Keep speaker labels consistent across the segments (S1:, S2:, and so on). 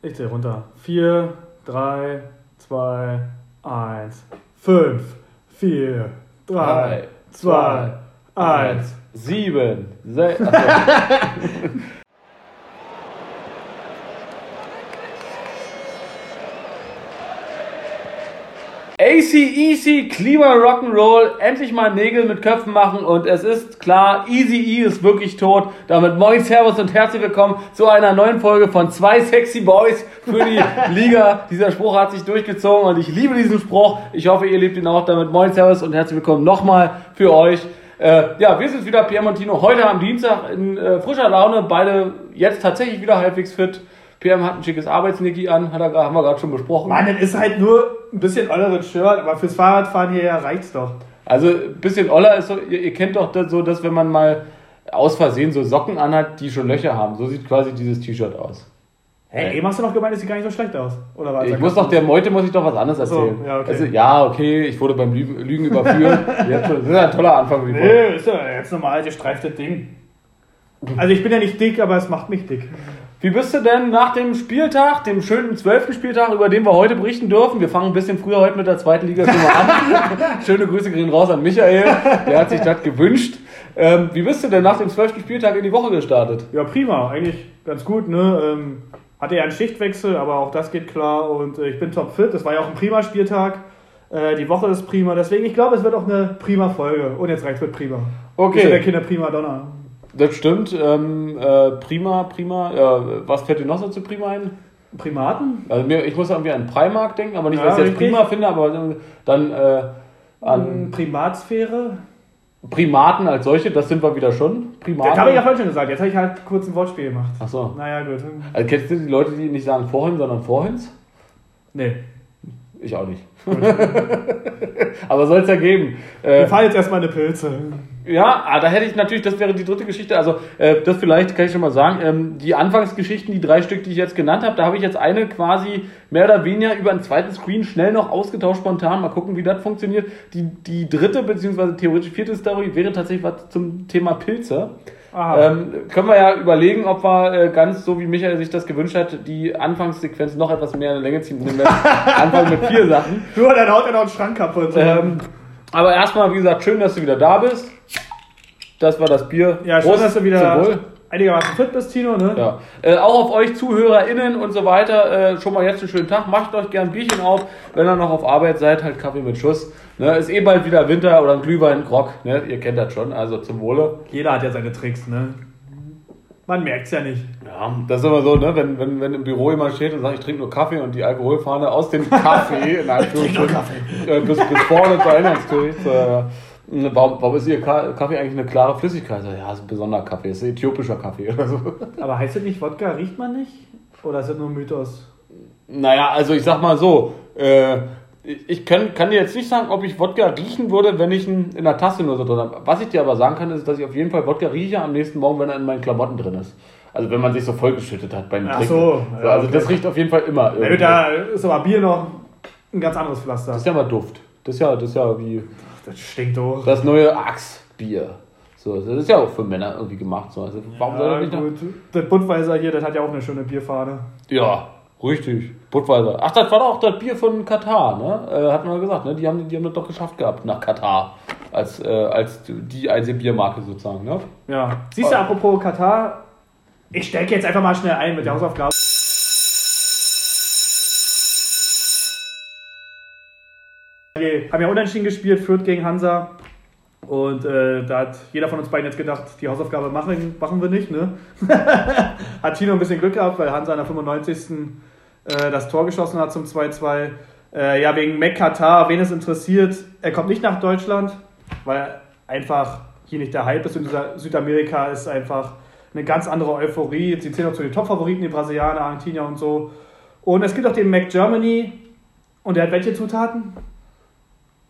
S1: Ich zähle runter. 4, 3, 2, 1, 5, 4, 3, 2, 1,
S2: 7, 6. Easy, easy, Klima Rock'n'Roll, endlich mal Nägel mit Köpfen machen und es ist klar, Easy E ist wirklich tot. Damit moin, Servus und herzlich willkommen zu einer neuen Folge von zwei sexy Boys für die Liga. Dieser Spruch hat sich durchgezogen und ich liebe diesen Spruch. Ich hoffe, ihr liebt ihn auch. Damit moin, Servus und herzlich willkommen nochmal für euch. Äh, ja, wir sind wieder Pierre Montino heute am Dienstag in äh, frischer Laune, beide jetzt tatsächlich wieder halbwegs fit. PM hat ein schickes Arbeitsnicki an, hat er, haben wir gerade schon besprochen.
S1: Mann, das ist halt nur ein bisschen olleres Shirt, aber fürs Fahrradfahren hier reicht's doch.
S2: Also ein bisschen Oller ist so, ihr, ihr kennt doch das so, dass wenn man mal aus Versehen so Socken anhat, die schon Löcher haben. So sieht quasi dieses T-Shirt aus.
S1: Hey, eben hast du noch gemeint, es sieht gar nicht so schlecht aus. Oder was?
S2: Ich muss doch, der Meute muss ich doch was anderes
S1: Ach so,
S2: erzählen.
S1: ja, okay.
S2: also, ja, okay, ich wurde beim Lügen, Lügen überführt. Das ist ein toller Anfang.
S1: Nee, ist ja jetzt normal gestreiftes Ding. Also ich bin ja nicht dick, aber es macht mich dick.
S2: Wie bist du denn nach dem Spieltag, dem schönen zwölften Spieltag, über den wir heute berichten dürfen? Wir fangen ein bisschen früher heute mit der zweiten Liga an. Schöne Grüße gehen raus an Michael, der hat sich das gewünscht. Ähm, wie bist du denn nach dem zwölften Spieltag in die Woche gestartet?
S1: Ja, prima. Eigentlich ganz gut, ne? Ähm, hatte ja einen Schichtwechsel, aber auch das geht klar und äh, ich bin topfit. Das war ja auch ein prima Spieltag. Äh, die Woche ist prima, deswegen ich glaube, es wird auch eine prima Folge. Und jetzt reicht mit prima.
S2: Okay.
S1: Ist ja der Kinder prima Donner.
S2: Das stimmt. Ähm, äh, prima, prima. Äh, was fällt dir noch so zu Prima ein?
S1: Primaten?
S2: Also mir, ich muss irgendwie an Primark denken, aber nicht,
S1: Ja,
S2: ich es jetzt prima finde, aber dann äh, an
S1: Hm, Primatsphäre?
S2: Primaten als solche, das sind wir wieder schon. Primaten.
S1: Das habe ich ja vorhin schon gesagt. Jetzt habe ich halt kurz ein Wortspiel gemacht.
S2: Ach so.
S1: Naja, gut.
S2: Also kennst du die Leute, die nicht sagen vorhin, sondern vorhins?
S1: Nee.
S2: Ich auch nicht. aber soll es ja geben.
S1: Wir
S2: Äh,
S1: fahren jetzt erstmal eine Pilze.
S2: ja, ah, da hätte ich natürlich, das wäre die dritte Geschichte. Also, äh, das vielleicht kann ich schon mal sagen. Ähm, die Anfangsgeschichten, die drei Stück, die ich jetzt genannt habe, da habe ich jetzt eine quasi mehr oder weniger über einen zweiten Screen schnell noch ausgetauscht, spontan. Mal gucken, wie das funktioniert. Die, die dritte, beziehungsweise theoretisch vierte Story wäre tatsächlich was zum Thema Pilze. Ähm, können wir ja überlegen, ob wir äh, ganz so wie Michael sich das gewünscht hat, die Anfangssequenz noch etwas mehr in die Länge ziehen. Anfangen mit vier Sachen.
S1: Nur dann haut er noch einen Schrank kaputt.
S2: Ähm, aber erstmal, wie gesagt, schön, dass du wieder da bist. Das war das Bier.
S1: ja, schön,
S2: Prost,
S1: dass du
S2: zum
S1: wieder
S2: Wohl.
S1: Einigermaßen fit bist, Tino. Ne?
S2: Ja. Äh, auch auf euch ZuhörerInnen und so weiter, äh, schon mal jetzt einen schönen Tag. Macht euch gern ein Bierchen auf. Wenn ihr noch auf Arbeit seid, halt Kaffee mit Schuss. Ne, ist eh bald wieder Winter oder ein Glühwein, Grog. Ne? Ihr kennt das schon, also zum Wohle.
S1: Jeder hat ja seine Tricks, ne? Man merkt's ja nicht.
S2: Ja, das ist immer so, ne? wenn, wenn, wenn im Büro jemand steht und sagt, ich trinke nur Kaffee und die Alkoholfahne aus dem Kaffee, in Anführungsstrichen, äh, bis, bis vorne zur Eingangsgericht. Äh, warum, warum ist Ihr Ka- Kaffee eigentlich eine klare Flüssigkeit? Ja, ist ein besonderer Kaffee, ist ein äthiopischer Kaffee oder so.
S1: Aber heißt das nicht, Wodka riecht man nicht? Oder ist das nur ein Mythos?
S2: Naja, also ich sag mal so, äh, ich kann, kann dir jetzt nicht sagen, ob ich Wodka riechen würde, wenn ich ihn in der Tasse nur so drin habe. Was ich dir aber sagen kann, ist, dass ich auf jeden Fall Wodka rieche am nächsten Morgen, wenn er in meinen Klamotten drin ist. Also wenn man sich so vollgeschüttet hat beim
S1: Ach
S2: Trinken.
S1: so, ja,
S2: also
S1: okay.
S2: das riecht auf jeden Fall immer. Irgendwie.
S1: da ist aber Bier noch ein ganz anderes Pflaster.
S2: Das ist ja mal Duft. Das ist ja, das ist ja wie
S1: Das stinkt doch.
S2: das neue Axe-Bier. So, das ist ja auch für Männer irgendwie gemacht. So. Also, warum soll
S1: ja,
S2: das nicht
S1: gut. Das Budweiser hier, das hat ja auch eine schöne Bierfahne.
S2: Ja, richtig. Budweiser. Ach, das war doch auch das Bier von Katar, ne? Äh, hat man ja gesagt, ne? Die haben, die haben das doch geschafft gehabt nach Katar. Als, äh, als die einzige Biermarke sozusagen, ne?
S1: Ja. Siehst du, apropos Katar, ich stecke jetzt einfach mal schnell ein mit der Hausaufgabe. Wir haben ja unentschieden gespielt, Fürth gegen Hansa. Und äh, da hat jeder von uns beiden jetzt gedacht, die Hausaufgabe machen, machen wir nicht. Ne? hat Tino ein bisschen Glück gehabt, weil Hansa in der 95. Äh, das Tor geschossen hat zum 2-2. Äh, ja, wegen Mac Katar, wen es interessiert, er kommt nicht nach Deutschland, weil einfach hier nicht der Hype ist. Dieser Südamerika ist einfach eine ganz andere Euphorie. Sie zählen auch zu den Top-Favoriten, die Brasilianer, Argentinier und so. Und es gibt auch den Mac Germany. Und der hat welche Zutaten?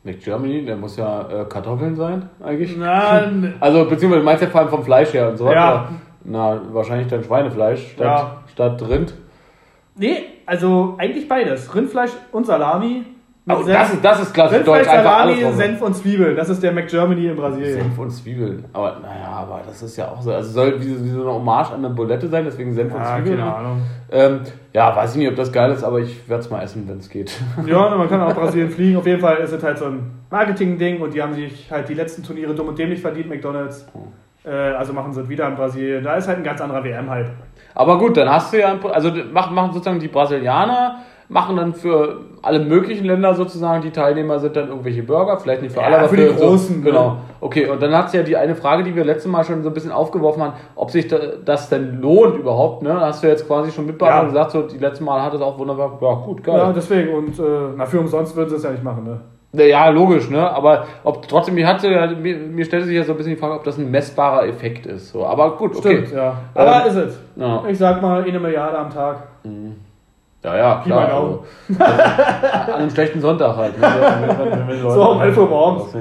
S2: Nick Germany, der muss ja äh, Kartoffeln sein, eigentlich.
S1: Nein.
S2: Also, beziehungsweise meinst du ja vor allem vom Fleisch her und so
S1: Ja.
S2: weiter. Na, wahrscheinlich dann Schweinefleisch statt,
S1: Ja.
S2: statt Rind.
S1: Nee, also eigentlich beides. Rindfleisch und Salami
S2: Oh, das, ist, das ist klassisch
S1: Rindfleisch,
S2: deutsch.
S1: Salami. Senf und Zwiebeln. Das ist der McGermany in Brasilien.
S2: Senf und Zwiebeln. Aber naja, aber das ist ja auch so. Also soll wie, wie so eine Hommage an eine Bulette sein, deswegen Senf und
S1: Ja,
S2: Zwiebeln.
S1: keine Ahnung.
S2: Ähm, ja, weiß ich nicht, ob das geil ist, aber ich werde es mal essen, wenn es geht.
S1: Ja, man kann auch Brasilien fliegen. Auf jeden Fall ist es halt so ein Marketing-Ding und die haben sich halt die letzten Turniere dumm und dämlich verdient, McDonalds. Äh, also machen sie es wieder in Brasilien. Da ist halt ein ganz anderer WM-Hype.
S2: Aber gut, dann hast du ja, also machen, machen sozusagen die Brasilianer, machen dann für alle möglichen Länder sozusagen, die Teilnehmer sind dann irgendwelche Burger, vielleicht nicht für
S1: Ja,
S2: alle, aber
S1: für die Großen,
S2: So,
S1: ne?
S2: genau. Okay, und dann hat es ja die eine Frage, die wir letztes Mal schon so ein bisschen aufgeworfen haben, ob sich da, das denn lohnt überhaupt, ne? Hast du jetzt quasi schon mitbekommen
S1: Ja.
S2: und gesagt, so die letzten Mal hat es auch wunderbar, ja gut, geil.
S1: Ja, deswegen. Und äh, na, für umsonst würden sie es ja nicht machen, ne?
S2: Ja, logisch, ne? Aber ob trotzdem, mir hatte mir, mir stellte sich ja so ein bisschen die Frage, ob das ein messbarer Effekt ist. So. Aber gut, okay.
S1: Stimmt, ja. Aber
S2: Ähm,
S1: ist es.
S2: Ja.
S1: Ich sag mal, eine Milliarde am Tag.
S2: Ja, ja, klar.
S1: Daumen.
S2: Also, an einem schlechten Sonntag halt. Ne?
S1: So um 11 Uhr morgens.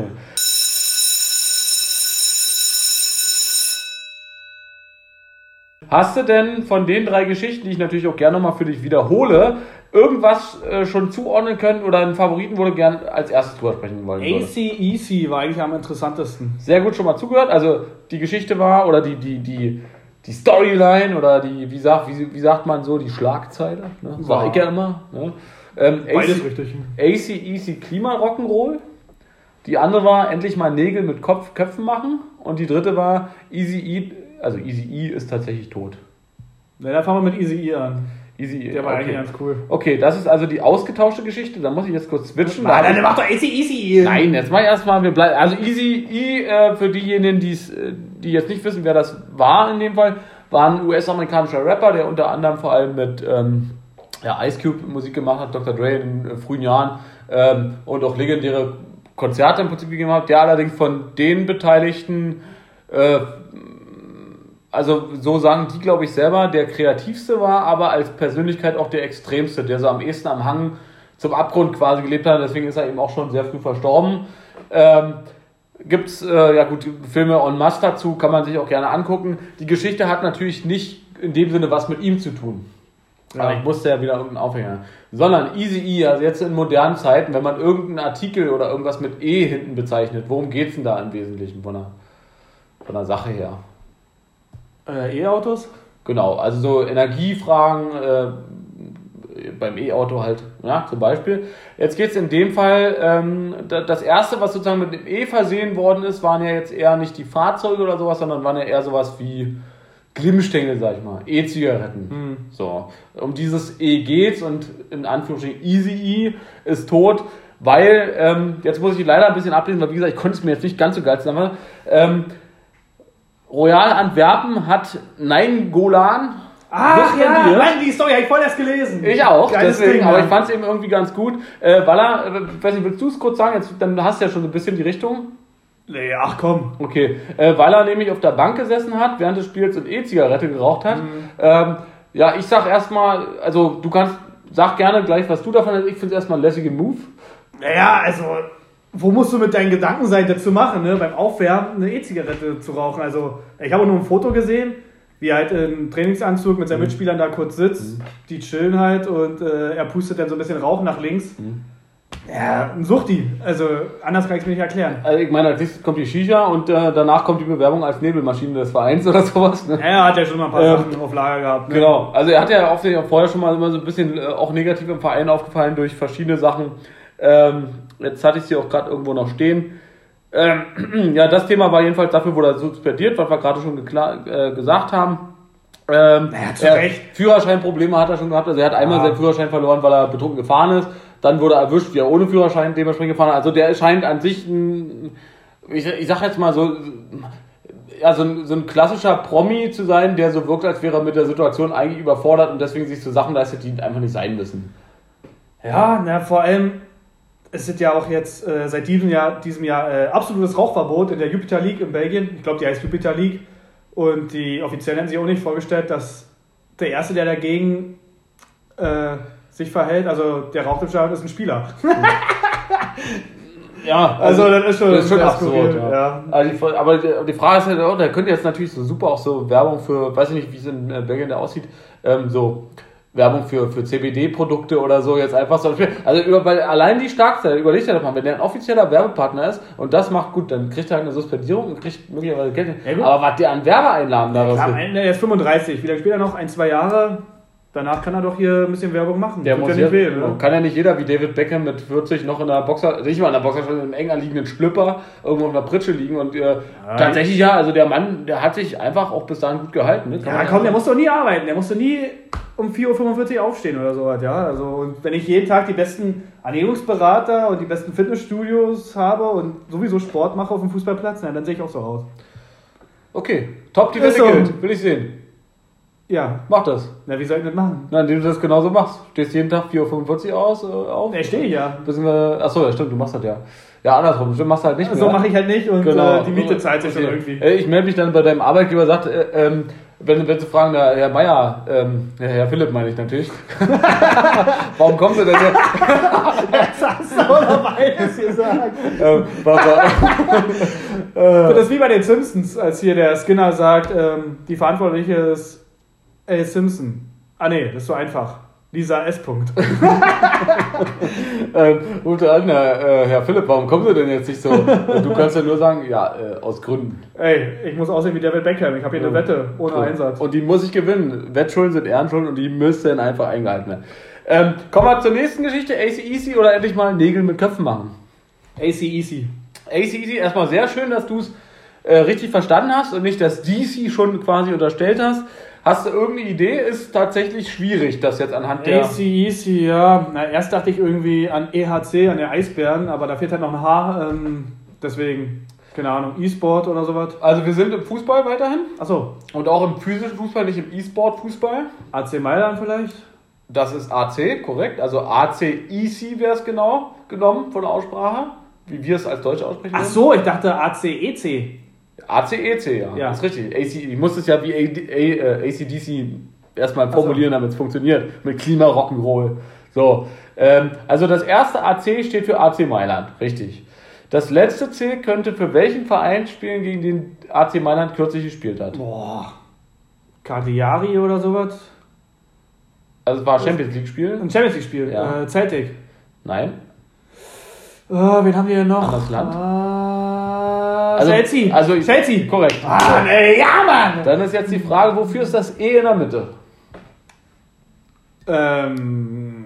S2: Hast du denn von den drei Geschichten, die ich natürlich auch gerne nochmal für dich wiederhole, irgendwas äh, schon zuordnen können oder einen Favoriten, wo du gern als erstes drüber sprechen wollen würdest?
S1: ACEC war eigentlich am interessantesten.
S2: Sehr gut schon mal zugehört. Also die Geschichte war oder die, die, die, die Storyline oder die, wie sagt, wie, wie sagt man so, die Schlagzeile, ne? sag
S1: Ja.
S2: ich ja immer. Ne? Ähm,
S1: Beides
S2: AC
S1: richtig.
S2: ACEC Klima Rock'n'Roll. Die andere war endlich mal Nägel mit Kopf, Köpfen machen. Und die dritte war Easy E, also Easy E ist tatsächlich tot.
S1: Na, dann fangen wir mit Easy E an.
S2: Easy E,
S1: Der war
S2: okay.
S1: eigentlich ganz cool.
S2: Okay, das ist also die ausgetauschte Geschichte. Da muss ich jetzt kurz switchen.
S1: Nein, nein,
S2: ich-
S1: der macht doch ACEC.
S2: Nein, jetzt mal erstmal, wir bleiben. Also Easy E, äh, für diejenigen, die's, äh, die jetzt nicht wissen, wer das war in dem Fall, war ein US-amerikanischer Rapper, der unter anderem vor allem mit ähm, ja, Ice Cube Musik gemacht hat, Dr. Dre in den äh, frühen Jahren ähm, und auch legendäre Konzerte im Prinzip gegeben hat, der allerdings von den Beteiligten, äh, also so sagen die, glaube ich, selber, der kreativste war, aber als Persönlichkeit auch der extremste, der so am ehesten am Hang zum Abgrund quasi gelebt hat. Deswegen ist er eben auch schon sehr früh verstorben. Ähm, Gibt es, äh, ja gut, Filme en masse dazu, kann man sich auch gerne angucken. Die Geschichte hat natürlich nicht in dem Sinne was mit ihm zu tun.
S1: Ja.
S2: Aber ich musste ja wieder irgendeinen Aufhänger. Sondern Easy E, also jetzt in modernen Zeiten, wenn man irgendeinen Artikel oder irgendwas mit E hinten bezeichnet, worum geht es denn da im Wesentlichen von der, von der Sache her?
S1: Äh, E-Autos?
S2: Genau, also so Energiefragen äh, beim E-Auto halt, ja, zum Beispiel. Jetzt geht es in dem Fall, ähm, da- das erste, was sozusagen mit dem E versehen worden ist, waren ja jetzt eher nicht die Fahrzeuge oder sowas, sondern waren ja eher sowas wie Glimmstängel, sag ich mal, E-Zigaretten.
S1: Hm.
S2: So, um dieses E geht's und in Anführungsstrichen Easy E ist tot, weil, ähm, jetzt muss ich leider ein bisschen ablehnen, weil wie gesagt, ich konnte es mir jetzt nicht ganz so geil zusammen. Ähm, Royal Antwerpen hat Nein Golan.
S1: Ach ja. Mann, die Story habe ich voll erst gelesen.
S2: Ich auch,
S1: Geiles
S2: deswegen,
S1: Ding,
S2: aber ich fand es eben irgendwie ganz gut. Äh, Walla, äh, weiß nicht, willst du es kurz sagen? Jetzt, dann hast du ja schon so ein bisschen die Richtung.
S1: Nee, ach komm.
S2: Okay, äh, weil er nämlich auf der Bank gesessen hat, während des Spiels und E-Zigarette geraucht hat. Ähm, ja, ich sag erstmal, also du kannst, sag gerne gleich, was du davon hast. Ich finde es erstmal ein lässiger Move.
S1: Naja, also, wo musst du mit deinen Gedanken sein, das zu machen, ne? Beim Aufwärmen eine E-Zigarette zu rauchen. Also, ich habe nur ein Foto gesehen, wie er halt im Trainingsanzug mit seinen Mitspielern da kurz sitzt. Die chillen halt und äh, er pustet dann so ein bisschen Rauch nach links. Ja, ein Suchti. Also, anders kann ich es mir nicht erklären.
S2: Also ich meine, als nächstes kommt die Shisha und äh, danach kommt die Bewerbung als Nebelmaschine des Vereins oder sowas. Ne?
S1: Er hat ja schon mal ein paar
S2: Ähm,
S1: Sachen auf Lager gehabt. Ne?
S2: Genau, also er hat ja oft auch vorher schon mal immer so ein bisschen äh, auch negativ im Verein aufgefallen durch verschiedene Sachen. Ähm, jetzt hatte ich sie auch gerade irgendwo noch stehen. Ähm, ja, das Thema war jedenfalls dafür, wurde er suspendiert, was wir gerade schon äh, gesagt haben. Ähm,
S1: Naja, zu
S2: er-
S1: Recht.
S2: Führerscheinprobleme hat er schon gehabt. Also er hat einmal seinen Führerschein verloren, weil er betrunken gefahren ist. Dann wurde er erwischt, wie er ohne Führerschein dementsprechend gefahren hat. Also der scheint an sich ein, ich, ich sag jetzt mal so, ja, so ein, so ein klassischer Promi zu sein, der so wirkt, als wäre er mit der Situation eigentlich überfordert und deswegen sich so Sachen leistet, die einfach nicht sein müssen.
S1: Ja, na, vor allem es ist ja auch jetzt äh, seit diesem Jahr, diesem Jahr äh, absolutes Rauchverbot in der Jupiter League in Belgien. Ich glaube, die heißt Jupiter League. Und die Offiziellen haben sich auch nicht vorgestellt, dass der Erste, der dagegen äh, sich verhält, also der raucht im Stadion, ist ein Spieler.
S2: Ja,
S1: Also, das ist schon,
S2: das ist schon absurd. Ja.
S1: ja.
S2: Also die, aber die, Frage ist halt, auch, da könnte jetzt natürlich so super auch so Werbung für, weiß ich nicht, wie es in äh, Belgien da aussieht, ähm, so Werbung für, für CBD-Produkte oder so jetzt einfach so. Also über, weil allein die Starkzeit, überleg dir das mal, wenn der ein offizieller Werbepartner ist und das macht gut, dann kriegt er halt eine Suspendierung und kriegt möglicherweise Geld.
S1: Ja.
S2: Aber was der an Werbeeinnahmen daraus
S1: Ja, Ende, er ist 35, wie lange spielt er noch? Ein, zwei Jahre. Danach kann er doch hier ein bisschen Werbung machen.
S2: der
S1: Tut
S2: muss
S1: ja nicht weh, ne?
S2: kann ja nicht jeder wie David Beckham mit 40 noch in der Boxer, nicht mal in der Boxer, sondern im eng anliegenden Schlüpper irgendwo auf einer Pritsche liegen und äh, tatsächlich ja, also der Mann, der hat sich einfach auch bis dahin gut gehalten. Ne?
S1: Ja, komm, der muss doch nie arbeiten. Der musste nie um 4.45 Uhr aufstehen oder sowas, ja. Also, und wenn ich jeden Tag die besten Ernährungsberater und die besten Fitnessstudios habe und sowieso Sport mache auf dem Fußballplatz, na, dann sehe ich auch so aus.
S2: Okay, top, die
S1: so.
S2: gilt, will ich sehen.
S1: Ja,
S2: Mach das.
S1: na, wie soll ich das machen?
S2: Na, indem du das genauso machst. Stehst jeden Tag 4.45 Uhr aus, äh, auf.
S1: Da stehe ich ja.
S2: Bisschen, äh, achso, ja, stimmt, du machst das ja. Ja, andersrum, du machst halt nicht mehr.
S1: So mache ich halt nicht und
S2: Genau.
S1: äh, die Miete zahlt sich
S2: Okay.
S1: irgendwie.
S2: Äh, Ich melde mich dann bei deinem Arbeitgeber, sagt, äh, ähm, wenn, wenn sie fragen, der Herr Meier, ähm, Herr Philipp meine ich natürlich. Warum kommen Sie denn hier?
S1: Das hast du aber beides gesagt.
S2: ähm,
S1: Das ist wie bei den Simpsons, als hier der Skinner sagt, ähm, die Verantwortliche ist A. Simpson. Ah nee, das ist so einfach. Lisa S. Punkt.
S2: ähm, ruft er an, Herr, äh, Herr Philipp, warum kommen Sie denn jetzt nicht so? Äh, Du kannst ja nur sagen, ja, äh, aus Gründen.
S1: Ey, ich muss aussehen wie David Beckham. Ich habe hier eine Wette ohne
S2: So.
S1: Einsatz.
S2: Und die muss ich gewinnen. Wettschulden sind Ehrenschulden und die müssen einfach eingehalten werden. Ähm, kommen wir zur nächsten Geschichte. AC oder endlich mal Nägel mit Köpfen machen.
S1: AC Easy.
S2: AC erstmal sehr schön, dass du es äh, richtig verstanden hast und nicht das DC schon quasi unterstellt hast. Hast du irgendeine Idee? Ist tatsächlich schwierig, das jetzt anhand der.
S1: AC Easy, ja. Na, erst dachte ich irgendwie an EHC, an der Eisbären, aber da fehlt halt noch ein H. Ähm, deswegen, keine Ahnung, E-Sport oder sowas.
S2: Also wir sind im Fußball weiterhin
S1: Achso,
S2: und auch im physischen Fußball, nicht im E-Sport-Fußball.
S1: AC Mailand vielleicht?
S2: Das ist AC, korrekt. Also AC EC wäre es genau genommen von der Aussprache, wie wir es als Deutsche aussprechen.
S1: Ach so, ich dachte ACEC.
S2: ACEC, ja.
S1: Ja.
S2: Das ist richtig. AC, ich muss es ja wie A, A, äh, ACDC erstmal formulieren, damit es funktioniert. Mit Klima Rock'n'Roll. So. Ähm, also das erste AC steht für AC Mailand. Richtig. Das letzte C könnte für welchen Verein spielen, gegen den AC Mailand kürzlich gespielt hat?
S1: Boah. Cagliari oder sowas?
S2: Also es war Champions League Spiel?
S1: Ein Champions League-Spiel.
S2: Ja.
S1: Äh, Celtic.
S2: Nein.
S1: Äh, wen haben wir hier noch?
S2: Anderes Land?
S1: Äh,
S2: Also-
S1: Chelsea.
S2: also-
S1: Chelsea.
S2: Korrekt.
S1: Ah, nee, ja, Mann!
S2: Dann ist jetzt die Frage, wofür ist das E in der Mitte?
S1: Ähm,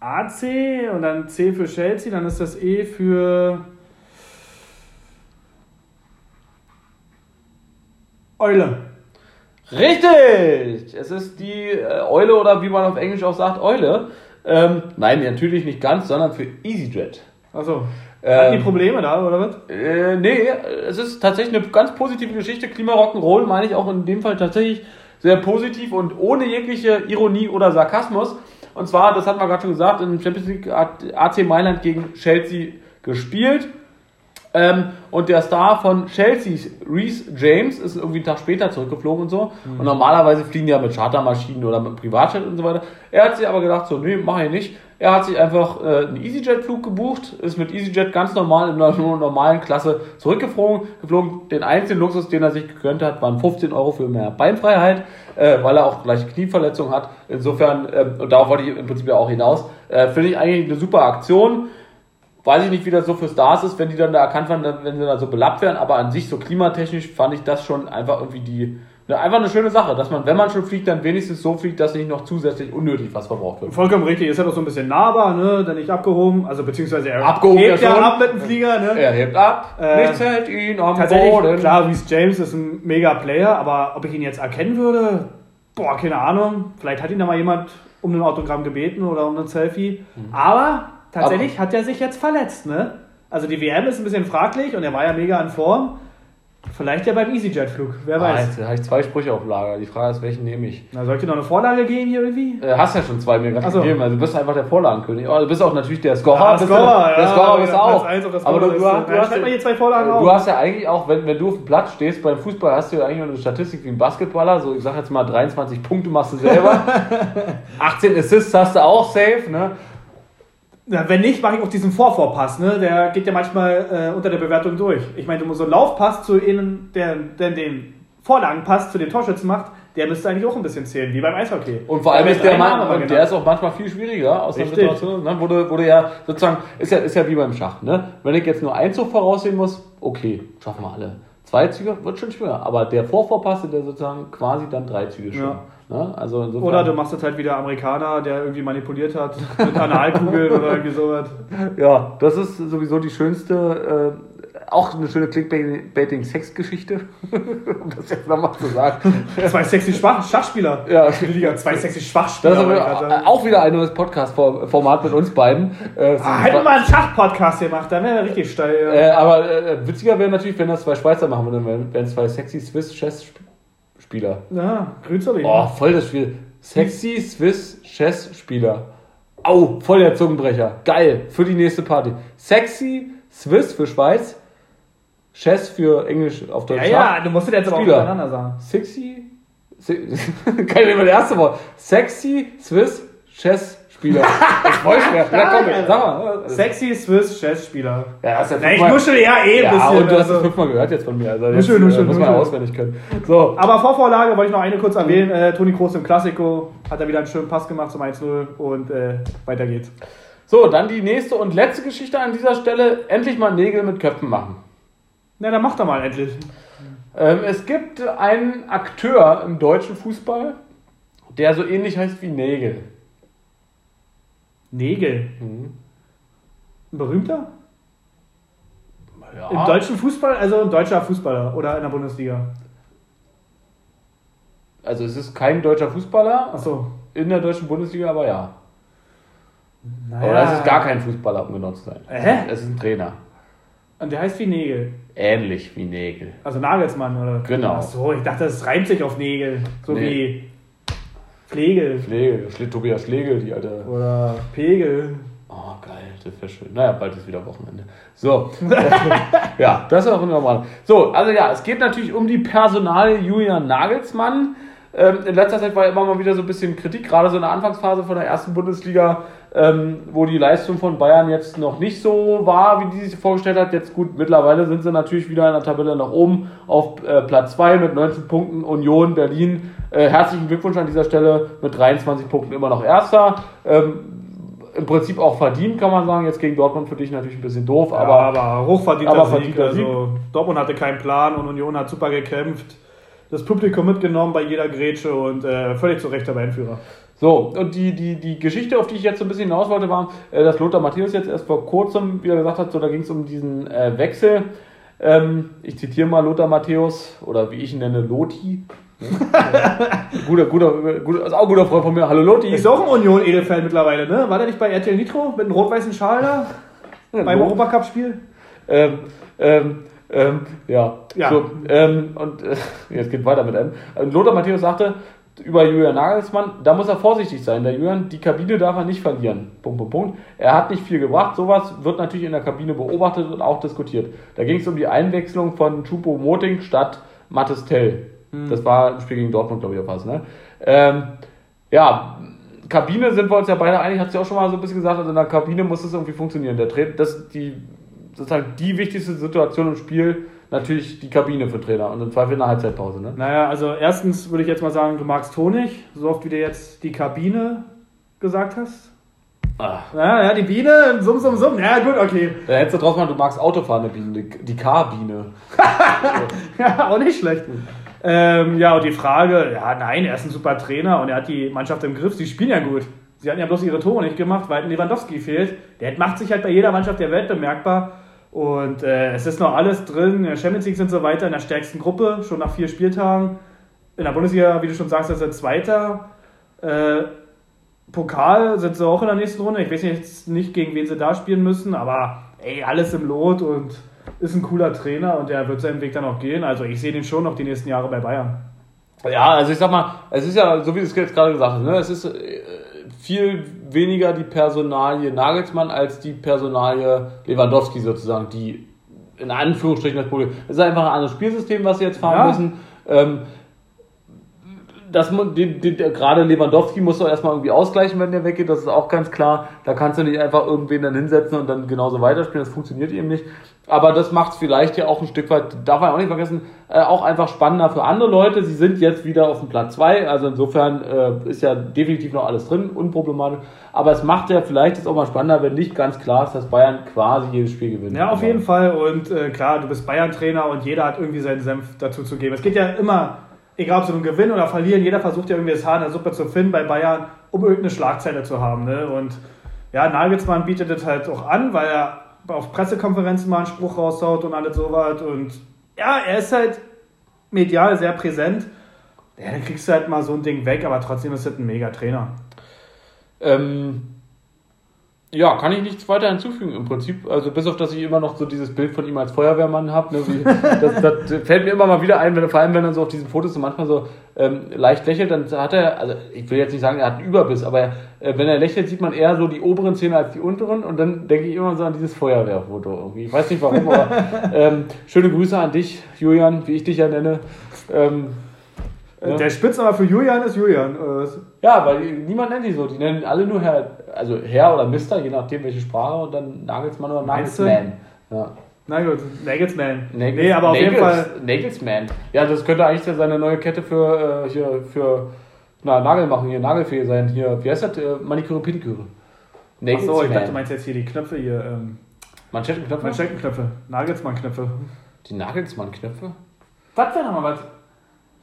S1: AC und dann C für Chelsea, dann ist das E für Eule.
S2: Richtig! Es ist die äh, Eule oder wie man auf Englisch auch sagt, Eule. Ähm, nein, natürlich nicht ganz, sondern für EasyJet.
S1: Achso. Hatten die
S2: Ähm,
S1: Probleme da, oder was?
S2: Äh, nee, es ist tatsächlich eine ganz positive Geschichte. Klima Rock'n'Roll meine ich auch in dem Fall tatsächlich sehr positiv und ohne jegliche Ironie oder Sarkasmus. Und zwar, das hat man gerade schon gesagt, in Champions League hat AC Mailand gegen Chelsea gespielt. Ähm, und der Star von Chelsea, Reese James, ist irgendwie einen Tag später zurückgeflogen und so. Und normalerweise fliegen die ja mit Chartermaschinen oder mit Privatjet und so weiter. Er hat sich aber gedacht, so, nee, mach ich nicht. Er hat sich einfach äh, einen EasyJet-Flug gebucht, ist mit EasyJet ganz normal in einer normalen Klasse zurückgeflogen. Geflogen. Den einzigen Luxus, den er sich gegönnt hat, waren 15 Euro für mehr Beinfreiheit, äh, weil er auch gleich Knieverletzung hat. Insofern, ähm, und darauf wollte ich im Prinzip ja auch hinaus, äh, finde ich eigentlich eine super Aktion. Weiß ich nicht, wie das so für Stars ist, wenn die dann da erkannt werden, wenn sie dann so belappt werden, aber an sich so klimatechnisch fand ich das schon einfach irgendwie die, einfach eine schöne Sache, dass man, wenn man schon fliegt, dann wenigstens so fliegt, dass nicht noch zusätzlich unnötig was verbraucht wird.
S1: Vollkommen richtig, ist ja doch so ein bisschen nahbar, ne? Dann nicht abgehoben, also beziehungsweise er
S2: Abgehoben
S1: hebt
S2: ja
S1: ab mit dem Flieger, ne?
S2: Er hebt ab,
S1: Äh,
S2: nichts hält ihn am
S1: Tatsächlich,
S2: Boden.
S1: klar, Reese James ist ein mega Player, aber ob ich ihn jetzt erkennen würde, boah, keine Ahnung. Vielleicht hat ihn da mal jemand um ein Autogramm gebeten oder um ein Selfie.
S2: Mhm.
S1: Aber tatsächlich hat er sich jetzt verletzt, ne? Also die WM ist ein bisschen fraglich und er war ja mega in Form. Vielleicht ja beim EasyJet-Flug, wer
S2: Ah,
S1: weiß.
S2: jetzt habe ich zwei Sprüche auf Lager. Die Frage ist, welchen nehme ich?
S1: Na, soll ich dir noch eine Vorlage geben hier irgendwie?
S2: Äh, hast ja schon zwei mir gerade
S1: so.
S2: gegeben. Also du bist einfach der Vorlagenkönig. Oh, du bist auch natürlich der Scorer.
S1: Ah,
S2: bist
S1: Scorer,
S2: du, der
S1: ja,
S2: Scorer bist auch. Aber du, du, hast, du,
S1: Ja,
S2: hast,
S1: hier zwei Vorlagen
S2: du
S1: auf.
S2: hast ja eigentlich auch, wenn, wenn du auf dem Platz stehst beim Fußball, hast du ja eigentlich nur eine Statistik wie ein Basketballer. So, ich sag jetzt mal 23 Punkte machst du selber. 18 Assists hast du auch safe. Ne?
S1: Na, wenn nicht, mache ich auch diesen Vorvorpass, ne? Der geht ja manchmal äh, unter der Bewertung durch. Ich meine, du musst so einen Laufpass zu ihnen, der, der den Vorlagenpass zu den Torschützen macht, der müsste eigentlich auch ein bisschen zählen, wie beim Eishockey.
S2: Und vor allem ist der Mann, und der ist auch manchmal viel schwieriger aus der
S1: Richtig.
S2: Situation, ne? wo du ja sozusagen, ist ja, ist ja wie beim Schach, ne? Wenn ich jetzt nur einen Zug voraussehen muss, okay, schaffen wir alle. Zwei Züge wird schon schwer, aber der Vorvorpasse, der sozusagen quasi dann drei Züge schon. Ne? Also insofern,
S1: Oder du machst jetzt halt wieder Amerikaner, der irgendwie manipuliert hat mit Analkugeln oder irgendwie sowas.
S2: Ja, das ist sowieso die schönste, äh, auch eine schöne Clickbaiting-Sex-Geschichte, um das jetzt nochmal zu sagen.
S1: Zwei sexy Schwach Schachspieler.
S2: Ja.
S1: Liga, zwei sexy Schwachspieler.
S2: Das ist auch wieder ein neues Podcast-Format mit uns beiden. Äh,
S1: Ah, hätten wir mal einen Schachpodcast gemacht, dann wäre er richtig steil. Ja.
S2: Äh, aber äh, witziger wäre natürlich, wenn das zwei Schweizer machen würden, wenn, wenn zwei sexy Swiss Chess Spieler.
S1: Ja, grüße
S2: Oh, voll das Spiel. Sexy Swiss Chess Spieler. Au, voll der Zungenbrecher. Geil, für die nächste Party. Sexy Swiss für Schweiz, Chess für Englisch auf Deutsch.
S1: Ja, ja, du musst den jetzt aber auch
S2: Spieler.
S1: miteinander sagen.
S2: Sexy. Se Kann ich mal das erste Wort. Sexy Swiss Chess Spieler. Das ist voll schwer. Ja, komm, sag mal.
S1: Sexy Swiss Chess-Spieler.
S2: Ja, hast ja
S1: Na, ich nuschel ja eh ein
S2: Ja,
S1: bisschen.
S2: und du hast es
S1: also.
S2: fünfmal gehört jetzt von mir. Also jetzt
S1: Nuschel,
S2: äh,
S1: nuschel,
S2: muss man
S1: nuschel.
S2: auswendig können. So.
S1: Aber vor Vorlage wollte ich noch eine kurz erwähnen. Äh, Toni Kroos im Klassiko hat er wieder einen schönen Pass gemacht zum 1-0 und äh, weiter geht's.
S2: So, dann die nächste und letzte Geschichte an dieser Stelle. Endlich mal Nägel mit Köpfen machen.
S1: Na, dann macht er mal endlich.
S2: Ähm, es gibt einen Akteur im deutschen Fußball, der so ähnlich heißt wie Nägel.
S1: Nägel.
S2: Mhm.
S1: Ein berühmter?
S2: Ja.
S1: Im deutschen Fußball, also ein deutscher Fußballer oder in der Bundesliga.
S2: Also es ist kein deutscher Fußballer
S1: Achso.
S2: in der deutschen Bundesliga, aber ja.
S1: Naja.
S2: Oder es ist gar kein Fußballer, um genau zu sein.
S1: Hä?
S2: Es ist ein Trainer.
S1: Und der heißt wie Nägel.
S2: Ähnlich wie Nägel.
S1: Also Nagelsmann, oder?
S2: Genau.
S1: Achso, ich dachte, das reimt sich auf Nägel. So
S2: Nee.
S1: wie Pflegel
S2: Schlegel, Schle Tobias Schlegel, die alte.
S1: oder Pegel.
S2: Oh, geil, das wäre schön. Naja, bald ist wieder Wochenende. So. ja, das ist auch normal. So, also ja, es geht natürlich um die Personal Julian Nagelsmann. Ähm, in letzter Zeit war immer mal wieder so ein bisschen Kritik, gerade so in der Anfangsphase von der ersten Bundesliga, ähm, wo die Leistung von Bayern jetzt noch nicht so war, wie die sich vorgestellt hat. Jetzt gut, mittlerweile sind sie natürlich wieder in der Tabelle nach oben auf äh, Platz 2 mit 19 Punkten. Union Berlin, äh, herzlichen Glückwunsch an dieser Stelle mit 23 Punkten immer noch Erster. Ähm, im Prinzip auch verdient, kann man sagen. Jetzt gegen Dortmund für dich natürlich ein bisschen doof,
S1: Aber,
S2: aber
S1: aber hochverdienter
S2: aber
S1: Sieg. Also, Dortmund hatte keinen Plan und Union hat super gekämpft. Das Publikum mitgenommen bei jeder Grätsche und äh, völlig zu Recht der Tabellenführer.
S2: So, und die, die, die Geschichte, auf die ich jetzt so ein bisschen hinaus wollte, war, äh, dass Lothar Matthäus jetzt erst vor kurzem wieder gesagt hat, so da ging es um diesen äh, Wechsel. Ähm, ich zitiere mal Lothar Matthäus, oder wie ich ihn nenne, Loti. guter, guter, guter, ist auch ein guter Freund von mir. Hallo Loti.
S1: Ist auch ein Union-Edelfeld mittlerweile, ne? War der nicht bei RTL Nitro mit einem rot-weißen Schal da? beim
S2: Lo-
S1: Europacup-Spiel?
S2: Ähm, ähm, ähm, ja.
S1: Ja.
S2: So, ähm, und äh, jetzt geht weiter mit M. Und Lothar Matthäus sagte über Julian Nagelsmann, da muss er vorsichtig sein. Der Julian, die Kabine darf er nicht verlieren. Punkt, Punkt, Punkt. Er hat nicht viel gebracht. Sowas wird natürlich in der Kabine beobachtet und auch diskutiert. Da ging es um die Einwechslung von Chupo Moting statt Mattes Tell. Das war im Spiel gegen Dortmund, glaube ich, oder was, ne? Ähm, ja, Kabine sind wir uns ja beide einig, hat sie auch schon mal so ein bisschen gesagt, also in der Kabine muss es irgendwie funktionieren. Der Trainer, das ist die, sozusagen die wichtigste Situation im Spiel, natürlich die Kabine für Trainer und im Zweifel in der Halbzeitpause. Ne?
S1: Naja, also erstens würde ich jetzt mal sagen, du magst Honig, so oft wie du jetzt die Kabine gesagt hast.
S2: Ah.
S1: Ja, ja, die Biene, summ, summ, summ. Ja, gut, okay.
S2: Da hättest du drauf mal, du magst Autofahren, die, die, die K-Biene.
S1: Ja, auch nicht schlecht. Ähm, ja, und die Frage, ja, nein, er ist ein super Trainer und er hat die Mannschaft im Griff. Sie spielen ja gut. Sie hatten ja bloß ihre Tore nicht gemacht, weil ein Lewandowski fehlt. Der macht sich halt bei jeder Mannschaft der Welt bemerkbar. Und äh, es ist noch alles drin. In der Champions League sind sie weiter in der stärksten Gruppe, schon nach vier Spieltagen. In der Bundesliga, wie du schon sagst, ist er Zweiter. Äh, Pokal sind sie auch in der nächsten Runde. Ich weiß jetzt nicht, gegen wen sie da spielen müssen, aber ey, alles im Lot und ist ein cooler Trainer und der wird seinen Weg dann auch gehen. Also ich sehe den schon noch die nächsten Jahre bei Bayern.
S2: Ja, also ich sag mal, es ist ja, so wie du es gerade gesagt hast, ne, es ist äh, viel weniger die Personalie Nagelsmann als die Personalie Lewandowski sozusagen, die in Anführungsstrichen das Problem. Es ist einfach ein anderes Spielsystem, was sie jetzt fahren
S1: Ja.
S2: müssen. Ähm, das, die, die, gerade Lewandowski muss doch erstmal irgendwie ausgleichen, wenn der weggeht, das ist auch ganz klar. Da kannst du nicht einfach irgendwen dann hinsetzen und dann genauso weiterspielen, das funktioniert eben nicht. Aber das macht es vielleicht ja auch ein Stück weit, darf man auch nicht vergessen, äh, auch einfach spannender für andere Leute. Sie sind jetzt wieder auf dem Platz 2, also insofern äh, ist ja definitiv noch alles drin, unproblematisch. Aber es macht ja vielleicht jetzt auch mal spannender, wenn nicht ganz klar ist, dass Bayern quasi jedes Spiel gewinnt.
S1: Ja, auf jeden Fall. Und äh, klar, du bist Bayern-Trainer und jeder hat irgendwie seinen Senf dazu zu geben. Es geht ja immer, egal ob sie nun gewinnen oder verlieren, jeder versucht ja irgendwie das Haar in der Suppe zu finden bei Bayern, um irgendeine Schlagzeile zu haben. Ne? Und ja, Nagelsmann bietet das halt auch an, weil er auf Pressekonferenzen mal einen Spruch raushaut und alles sowas. Und ja, er ist halt medial sehr präsent. Ja, dann kriegst du halt mal so ein Ding weg, aber trotzdem ist das ein mega Trainer.
S2: Ähm, ja, kann ich nichts weiter hinzufügen im Prinzip. Also bis auf, dass ich immer noch so dieses Bild von ihm als Feuerwehrmann habe. Ne, das, das, fällt mir immer mal wieder ein, wenn, vor allem wenn er so auf diesen Fotos so manchmal so ähm, leicht lächelt, dann hat er, also ich will jetzt nicht sagen, er hat einen Überbiss, aber äh, wenn er lächelt, sieht man eher so die oberen Zähne als die unteren und dann denke ich immer so an dieses Feuerwehrfoto irgendwie. Ich weiß nicht warum, aber ähm, schöne Grüße an dich, Julian, wie ich dich ja nenne. Ähm,
S1: ja. Der Spitzname für Julian ist Julian.
S2: Ja, weil niemand nennt die so. Die nennen alle nur Herr, also Herr oder Mister, je nachdem welche Sprache und dann Nagelsmann oder Nagelsmann. Ja.
S1: Na gut, Nagelsmann. Nagels, nee, aber auf Nagels, jeden Fall.
S2: Nagelsmann. Ja, das könnte eigentlich seine neue Kette für, äh, hier, für na, Nagel machen, hier Nagelfee sein. Hier, wie heißt das? Äh, Maniküre, Pediküre.
S1: Achso, ich dachte, du meinst jetzt hier die Knöpfe hier. Ähm,
S2: Manschettenknöpfe?
S1: Manschettenknöpfe. Nagelsmann-Knöpfe.
S2: Die Nagelsmann-Knöpfe?
S1: Was wäre nochmal was?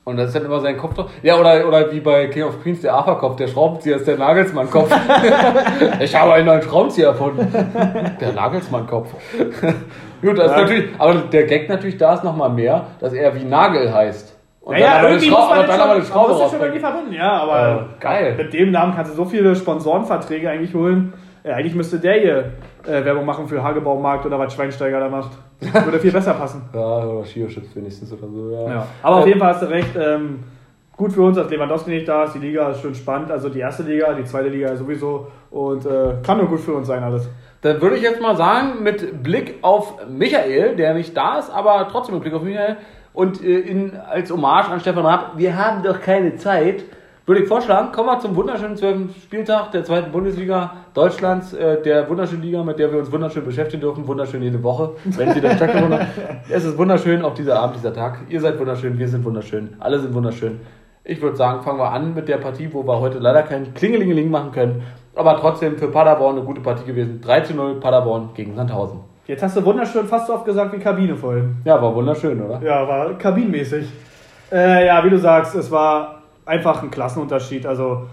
S2: Und das ist dann immer sein Kopf doch. Ja, oder, oder wie bei King of Queens, der AFA-Kopf, der Schraubenzieher ist der Nagelsmann-Kopf. ich habe einen neuen Schraubenzieher erfunden. Der Nagelsmann-Kopf. Gut, das ja. ist natürlich, aber der Gag natürlich da ist nochmal mehr, dass er wie Nagel heißt.
S1: Und ja, dann irgendwie muss man dann aber eine Schraube raus. schon irgendwie verbinden, ja, aber äh, geil. mit dem Namen kannst du so viele Sponsorenverträge eigentlich holen. Ja, eigentlich müsste der hier äh, Werbung machen für Hagebaumarkt oder was Schweinsteiger da macht. Würde viel besser passen.
S2: ja, oder Skioschutz wenigstens oder so, ja.
S1: ja. Aber äh, auf jeden Fall hast du recht. Ähm, gut für uns, dass Lewandowski nicht da ist. Die Liga ist schön spannend. Also die erste Liga, die zweite Liga sowieso. Und äh, kann nur gut für uns sein alles.
S2: Dann würde ich jetzt mal sagen, mit Blick auf Michael, der nicht da ist, aber trotzdem mit Blick auf Michael und äh, in, als Hommage an Stefan Raab, wir haben doch keine Zeit würde ich vorschlagen, kommen wir zum wunderschönen 12. Spieltag der zweiten Bundesliga Deutschlands, äh, der wunderschönen Liga, mit der wir uns wunderschön beschäftigen dürfen, wunderschön jede Woche, wenn Sie das stattgefunden. Es ist wunderschön auf dieser Abend, dieser Tag. Ihr seid wunderschön, wir sind wunderschön, alle sind wunderschön. Ich würde sagen, fangen wir an mit der Partie, wo wir heute leider kein Klingelingeling machen können, aber trotzdem für Paderborn eine gute Partie gewesen. 3 zu 0 Paderborn gegen Sandhausen.
S1: Jetzt hast du wunderschön fast so oft gesagt wie Kabine vorhin.
S2: Ja, war wunderschön, oder?
S1: Ja, war kabinenmäßig. Äh, ja, wie du sagst, es war einfach ein Klassenunterschied. Also,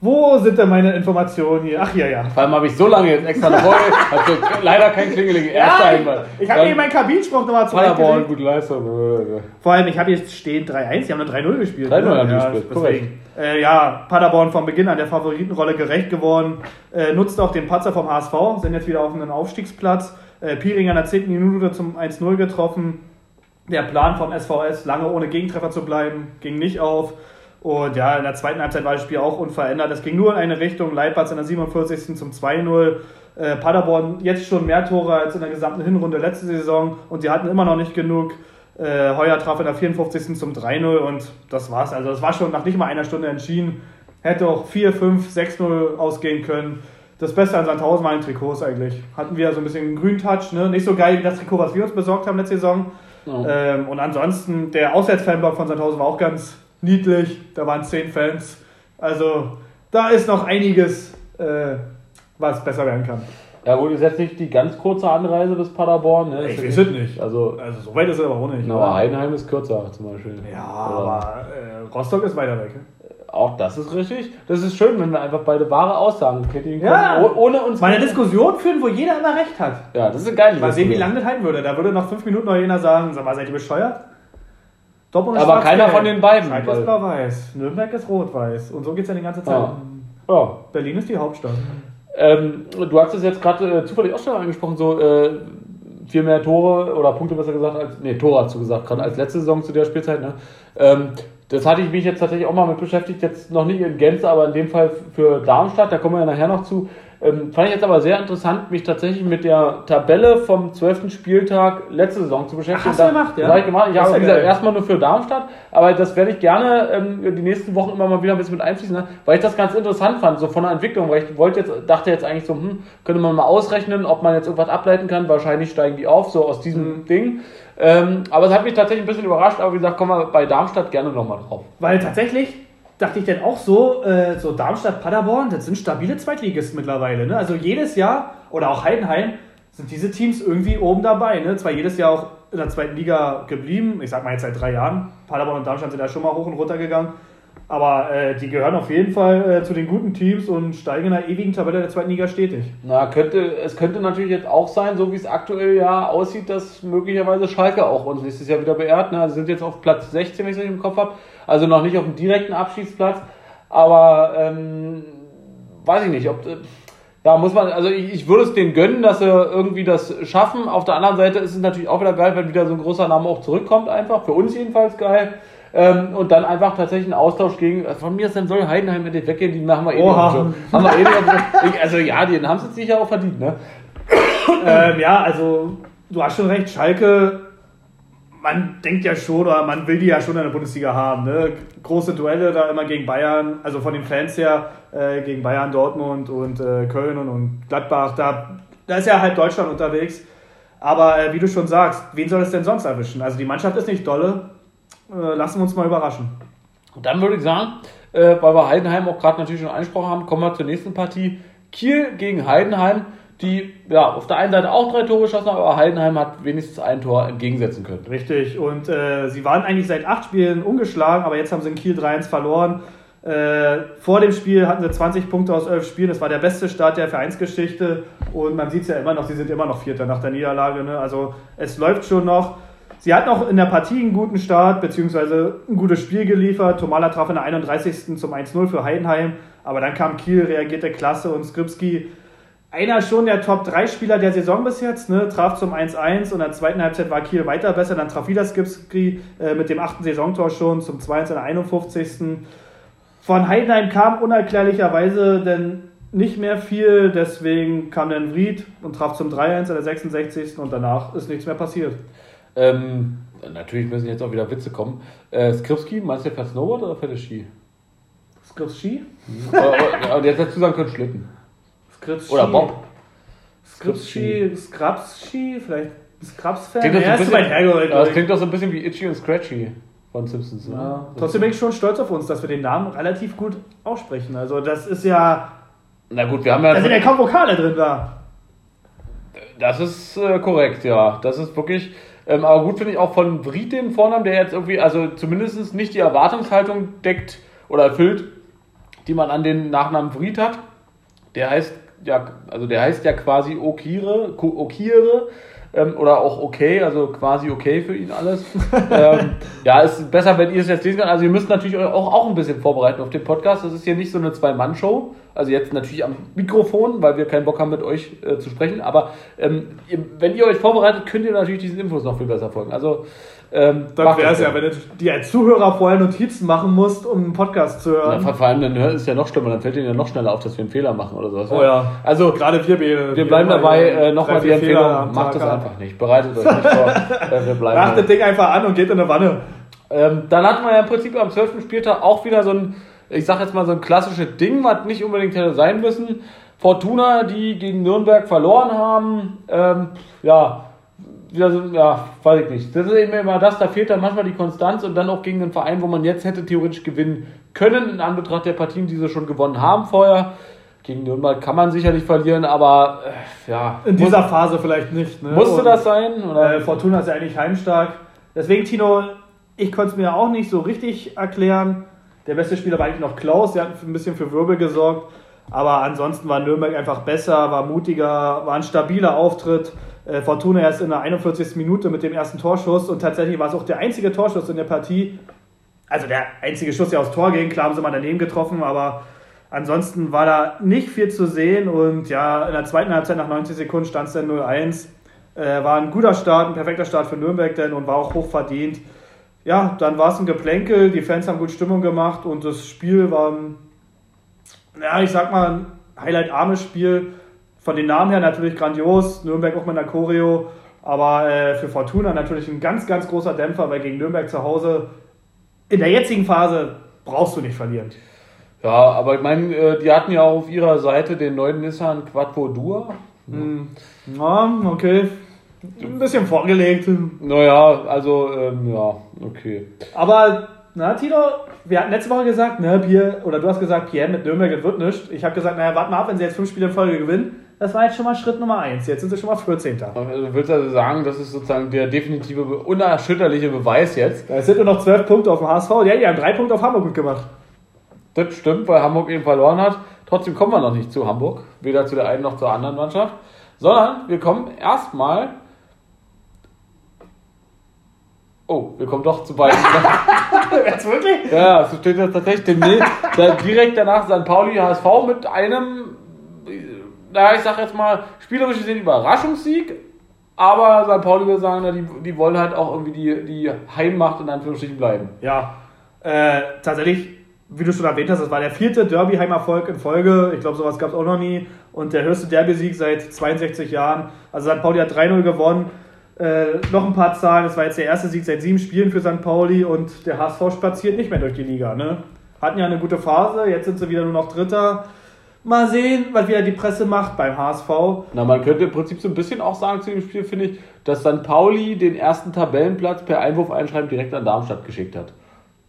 S1: wo sind denn meine Informationen hier? Ach ja, ja.
S2: Vor allem habe ich so lange jetzt extra eine Folge, also leider kein Klingeling.
S1: Erster ja, Hinweis. Ich habe eben meinen Kabinenspruch nochmal
S2: zurechtgelegt. gute Leistung.
S1: Vor allem, ich habe jetzt stehen 3-1, die haben eine 3-0 gespielt.
S2: 3-0 ne? haben ja, gespielt,
S1: äh, ja, Paderborn von Beginn an der Favoritenrolle gerecht geworden, äh, nutzt auch den Patzer vom HSV, sind jetzt wieder auf einem Aufstiegsplatz. Äh, Piring an der 10. Minute zum 1-0 getroffen. Der Plan vom SVS, lange ohne Gegentreffer zu bleiben, ging nicht auf. Und ja, in der zweiten Halbzeit war das Spiel auch unverändert. Es ging nur in eine Richtung. Leipzig in der 47. zum 2-0. Äh, Paderborn jetzt schon mehr Tore als in der gesamten Hinrunde letzte Saison. Und sie hatten immer noch nicht genug. Äh, Heuer traf in der 54. zum 3-0 und das war's. Also, das war schon nach nicht mal einer Stunde entschieden. Hätte auch 4, 5, 6-0 ausgehen können. Das Beste an Sandhausen waren Trikots eigentlich. Hatten wir so ein bisschen einen grünen Touch, ne? Nicht so geil wie das Trikot, was wir uns besorgt haben letzte Saison. Oh. Ähm, und ansonsten, der Auswärtsfanblock von Sandhausen war auch ganz niedlich, da waren zehn Fans. Also da ist noch einiges, äh, was besser werden kann.
S2: Ja gut, ist jetzt nicht die ganz kurze Anreise bis Paderborn. Ne?
S1: Ich weiß es nicht. Also, also so weit ist es aber auch nicht.
S2: Aber Heidenheim ist kürzer zum Beispiel.
S1: Ja, Oder aber äh, Rostock ist weiter weg. Ne?
S2: Auch das ist richtig. Das ist schön, wenn wir einfach beide wahre Aussagen tätigen
S1: können, ja. ohne uns mal eine Diskussion führen, wo jeder immer recht hat.
S2: Ja, das ist eine geile
S1: Mal sehen, wie lange das halten würde. Da würde nach fünf Minuten noch jener sagen, sag mal, seid ihr bescheuert?
S2: Dortmund ist Aber keiner von den beiden.
S1: Schalke ist blau-weiß, Nürnberg ist rot-weiß. Und so geht es ja die ganze Zeit.
S2: Ja. ja.
S1: Berlin ist die Hauptstadt.
S2: Ähm, du hast es jetzt gerade äh, zufällig auch schon angesprochen, so äh, viel mehr Tore oder Punkte besser gesagt als, nee, Tore hast du gesagt, gerade als letzte Saison zu der Spielzeit. Ne? Ähm, das hatte ich mich jetzt tatsächlich auch mal mit beschäftigt, jetzt noch nicht in Gänze, aber in dem Fall für Darmstadt, da kommen wir ja nachher noch zu. Ähm, fand ich jetzt aber sehr interessant, mich tatsächlich mit der Tabelle vom 12. Spieltag letzte Saison zu beschäftigen.
S1: Ach, hast du gemacht, ja?
S2: Das habe ich gemacht. Ich habe wie gesagt, erstmal nur für Darmstadt, aber das werde ich gerne ähm, die nächsten Wochen immer mal wieder ein bisschen mit einfließen, weil ich das ganz interessant fand, so von der Entwicklung, weil ich wollte jetzt, dachte jetzt eigentlich so, hm, könnte man mal ausrechnen, ob man jetzt irgendwas ableiten kann. Wahrscheinlich steigen die auf, so aus diesem
S1: Mhm.
S2: Ding. Ähm, aber es hat mich tatsächlich ein bisschen überrascht, aber wie gesagt, kommen wir bei Darmstadt gerne nochmal drauf.
S1: Weil tatsächlich dachte ich dann auch so, äh, so Darmstadt, Paderborn, das sind stabile Zweitligisten mittlerweile. Ne? Also jedes Jahr, oder auch Heidenheim, sind diese Teams irgendwie oben dabei. Ne? Zwar jedes Jahr auch in der zweiten Liga geblieben, ich sag mal jetzt seit drei Jahren. Paderborn und Darmstadt sind ja schon mal hoch und runter gegangen. Aber äh, die gehören auf jeden Fall äh, zu den guten Teams und steigen in der ewigen Tabelle der zweiten Liga stetig.
S2: Na, könnte, es könnte natürlich jetzt auch sein, so wie es aktuell ja aussieht, dass möglicherweise Schalke auch uns nächstes Jahr wieder beehrt. Ne? Sie sind jetzt auf Platz 16, wenn ich es richtig im Kopf habe. Also noch nicht auf dem direkten Abschiedsplatz. Aber ähm, weiß ich nicht, ob. äh, Da muss man, also ich, ich würde es denen gönnen, dass sie irgendwie das schaffen. Auf der anderen Seite ist es natürlich auch wieder geil, wenn wieder so ein großer Name auch zurückkommt, einfach. Für uns jedenfalls geil. Ähm, und dann einfach tatsächlich einen Austausch gegen, von mir ist dann soll Heidenheim endlich weggehen, die machen wir eh
S1: Oha.
S2: nicht. Haben wir eh nicht so. ich, also ja, die haben es jetzt sicher auch verdient, ne?
S1: ähm, ja, also du hast schon recht, Schalke, man denkt ja schon, oder man will die ja schon in der Bundesliga haben. Ne? Große Duelle da immer gegen Bayern, also von den Fans her, äh, gegen Bayern, Dortmund und äh, Köln und, und Gladbach, da, da ist ja halt Deutschland unterwegs. Aber äh, wie du schon sagst, wen soll es denn sonst erwischen? Also die Mannschaft ist nicht dolle, äh, lassen wir uns mal überraschen.
S2: Und dann würde ich sagen, äh, weil wir Heidenheim auch gerade natürlich schon angesprochen haben, kommen wir zur nächsten Partie. Kiel gegen Heidenheim, die ja auf der einen Seite auch drei Tore geschossen haben, aber Heidenheim hat wenigstens ein Tor entgegensetzen können.
S1: Richtig, und äh, sie waren eigentlich seit acht Spielen ungeschlagen, aber jetzt haben sie in Kiel 3-1 verloren. Äh, vor dem Spiel hatten sie 20 Punkte aus 11 Spielen, das war der beste Start der Vereinsgeschichte und man sieht es ja immer noch, sie sind immer noch Vierter nach der Niederlage. Ne? Also es läuft schon noch. Sie hatten auch in der Partie einen guten Start, beziehungsweise ein gutes Spiel geliefert. Tomala traf in der 31. zum 1-0 für Heidenheim, aber dann kam Kiel, reagierte klasse und Skripski einer schon der Top-3-Spieler der Saison bis jetzt, ne, traf zum 1-1 und in der zweiten Halbzeit war Kiel weiter besser, dann traf wieder Skipski äh, mit dem achten Saisontor schon zum 2-1 in der 51. Von Heidenheim kam unerklärlicherweise denn nicht mehr viel, deswegen kam dann Vried und traf zum 3-1 in der 66. und danach ist nichts mehr passiert.
S2: Ähm, natürlich müssen jetzt auch wieder Witze kommen. Äh, Skripski, meinst du, fährt Snowboard oder fährt er Ski?
S1: Skripski?
S2: oder, oder, und jetzt dazu sagen können, Schlitten.
S1: Skripski.
S2: Oder Bob.
S1: Skripski, Skrapsski, vielleicht Skraps-Fan?
S2: Klingt
S1: Ja,
S2: so bisschen, das klingt doch so ein bisschen wie Itchy und Scratchy von Simpsons. Ne?
S1: Ja, trotzdem bin ich schon stolz auf uns, dass wir den Namen relativ gut aussprechen. Also das ist ja,
S2: Na gut, wir haben ja.
S1: da sind ja kaum Vokale drin da.
S2: Das ist äh, korrekt, ja. Das ist wirklich. Ähm, aber gut finde ich auch von Vried den Vornamen, der jetzt irgendwie, also zumindest nicht die Erwartungshaltung deckt oder erfüllt, die man an den Nachnamen Vried hat. Der heißt ja, also der heißt ja quasi Okire, Okire ähm, oder auch okay, also quasi okay für ihn alles. ähm, ja, ist besser, wenn ihr es jetzt lesen könnt. Also ihr müsst natürlich euch auch, auch ein bisschen vorbereiten auf den Podcast. Das ist hier nicht so eine Zwei-Mann-Show. Also jetzt natürlich am Mikrofon, weil wir keinen Bock haben, mit euch äh, zu sprechen. Aber ähm, ihr, wenn ihr euch vorbereitet, könnt ihr natürlich diesen Infos noch viel besser folgen. Also ähm,
S1: Dann wäre es ja, wenn du dir als Zuhörer vorher Notizen machen musst, um einen Podcast zu hören.
S2: vor vor allem dann hört es ja noch schlimmer, dann fällt ihnen ja noch schneller auf, dass wir einen Fehler machen oder sowas.
S1: Oh ja.
S2: Also
S1: Gerade wir beide.
S2: wir bleiben dabei, äh, nochmal die Empfehlung, macht das einfach nicht. Bereitet euch nicht vor. äh, wir bleiben.
S1: Macht das Ding einfach an und geht in eine Wanne.
S2: Ähm, dann hatten wir ja im Prinzip am 12. Spieltag auch wieder so ein, ich sag jetzt mal so ein klassisches Ding, was nicht unbedingt hätte sein müssen. Fortuna, die gegen Nürnberg verloren haben, ähm, ja, wieder so, ja, weiß ich nicht. Das ist eben immer das, da fehlt dann manchmal die Konstanz und dann auch gegen einen Verein, wo man jetzt hätte theoretisch gewinnen können, in Anbetracht der Partien, die sie schon gewonnen haben vorher. Gegen Nürnberg kann man sicherlich verlieren, aber äh, ja.
S1: In dieser Phase vielleicht nicht. Ne?
S2: musste
S1: Und,
S2: das sein? Oder?
S1: Äh, Fortuna ist ja eigentlich heimstark. Deswegen, Tino, ich konnte es mir auch nicht so richtig erklären. Der beste Spieler war eigentlich noch Klaus, der hat ein bisschen für Wirbel gesorgt. Aber ansonsten war Nürnberg einfach besser, war mutiger, war ein stabiler Auftritt. Äh, Fortuna erst in der 41. Minute mit dem ersten Torschuss und tatsächlich war es auch der einzige Torschuss in der Partie. Also der einzige Schuss, der aufs Tor ging, klar haben sie mal daneben getroffen, aber ansonsten war da nicht viel zu sehen und ja, in der zweiten Halbzeit nach 90 Sekunden stand es dann 0-1. Äh, war ein guter Start, ein perfekter Start für Nürnberg denn und war auch hoch verdient. Ja, dann war es ein Geplänkel, die Fans haben gut Stimmung gemacht und das Spiel war ein, ja, ich sag mal, highlight-armes Spiel. Von den Namen her natürlich grandios. Nürnberg auch mit einer Choreo. Aber äh, für Fortuna natürlich ein ganz, ganz großer Dämpfer, weil gegen Nürnberg zu Hause in der jetzigen Phase brauchst du nicht verlieren.
S2: Ja, aber ich meine, äh, die hatten ja auch auf ihrer Seite den neuen Nissan Quattro Dua.
S1: Hm. Ja, okay. Ein bisschen vorgelegt.
S2: Naja, also, ähm, ja, okay.
S1: Aber, na, Tino, wir hatten letzte Woche gesagt, ne, Pierre, oder du hast gesagt, Pierre mit Nürnberg, wird nichts. Ich habe gesagt, naja, warte mal ab, wenn sie jetzt fünf Spiele in Folge gewinnen. Das war jetzt schon mal Schritt Nummer eins. Jetzt sind sie schon mal 14.
S2: Also, du willst also sagen, das ist sozusagen der definitive, unerschütterliche Beweis jetzt?
S1: Es sind nur noch zwölf Punkte auf dem HSV. Ja, die haben drei Punkte auf Hamburg gut gemacht.
S2: Das stimmt, weil Hamburg eben verloren hat. Trotzdem kommen wir noch nicht zu Hamburg, weder zu der einen noch zur anderen Mannschaft, sondern wir kommen erstmal. Oh, wir kommen doch zu beiden.
S1: Jetzt wirklich?
S2: ja, so steht das tatsächlich. Demnächst, direkt danach St. Pauli HSV mit einem, naja, ich sag jetzt mal, spielerisch gesehen Überraschungssieg. Aber St. Pauli würde sagen, na, die, die wollen halt auch irgendwie die, die Heimmacht in Anführungsstrichen bleiben.
S1: Ja, äh, tatsächlich, wie du schon erwähnt hast, das war der vierte Derby-Heimerfolg in Folge. Ich glaube, sowas gab es auch noch nie. Und der höchste Derby-Sieg seit 62 Jahren. Also St. Pauli hat 3-0 gewonnen. Äh, noch ein paar Zahlen. Das war jetzt der erste Sieg seit sieben Spielen für St. Pauli und der HSV spaziert nicht mehr durch die Liga. Ne? Hatten ja eine gute Phase, jetzt sind sie wieder nur noch Dritter. Mal sehen, was wieder die Presse macht beim HSV.
S2: Na, man könnte im Prinzip so ein bisschen auch sagen zu dem Spiel, finde ich, dass St. Pauli den ersten Tabellenplatz per Einwurf einschreiben direkt an Darmstadt geschickt hat.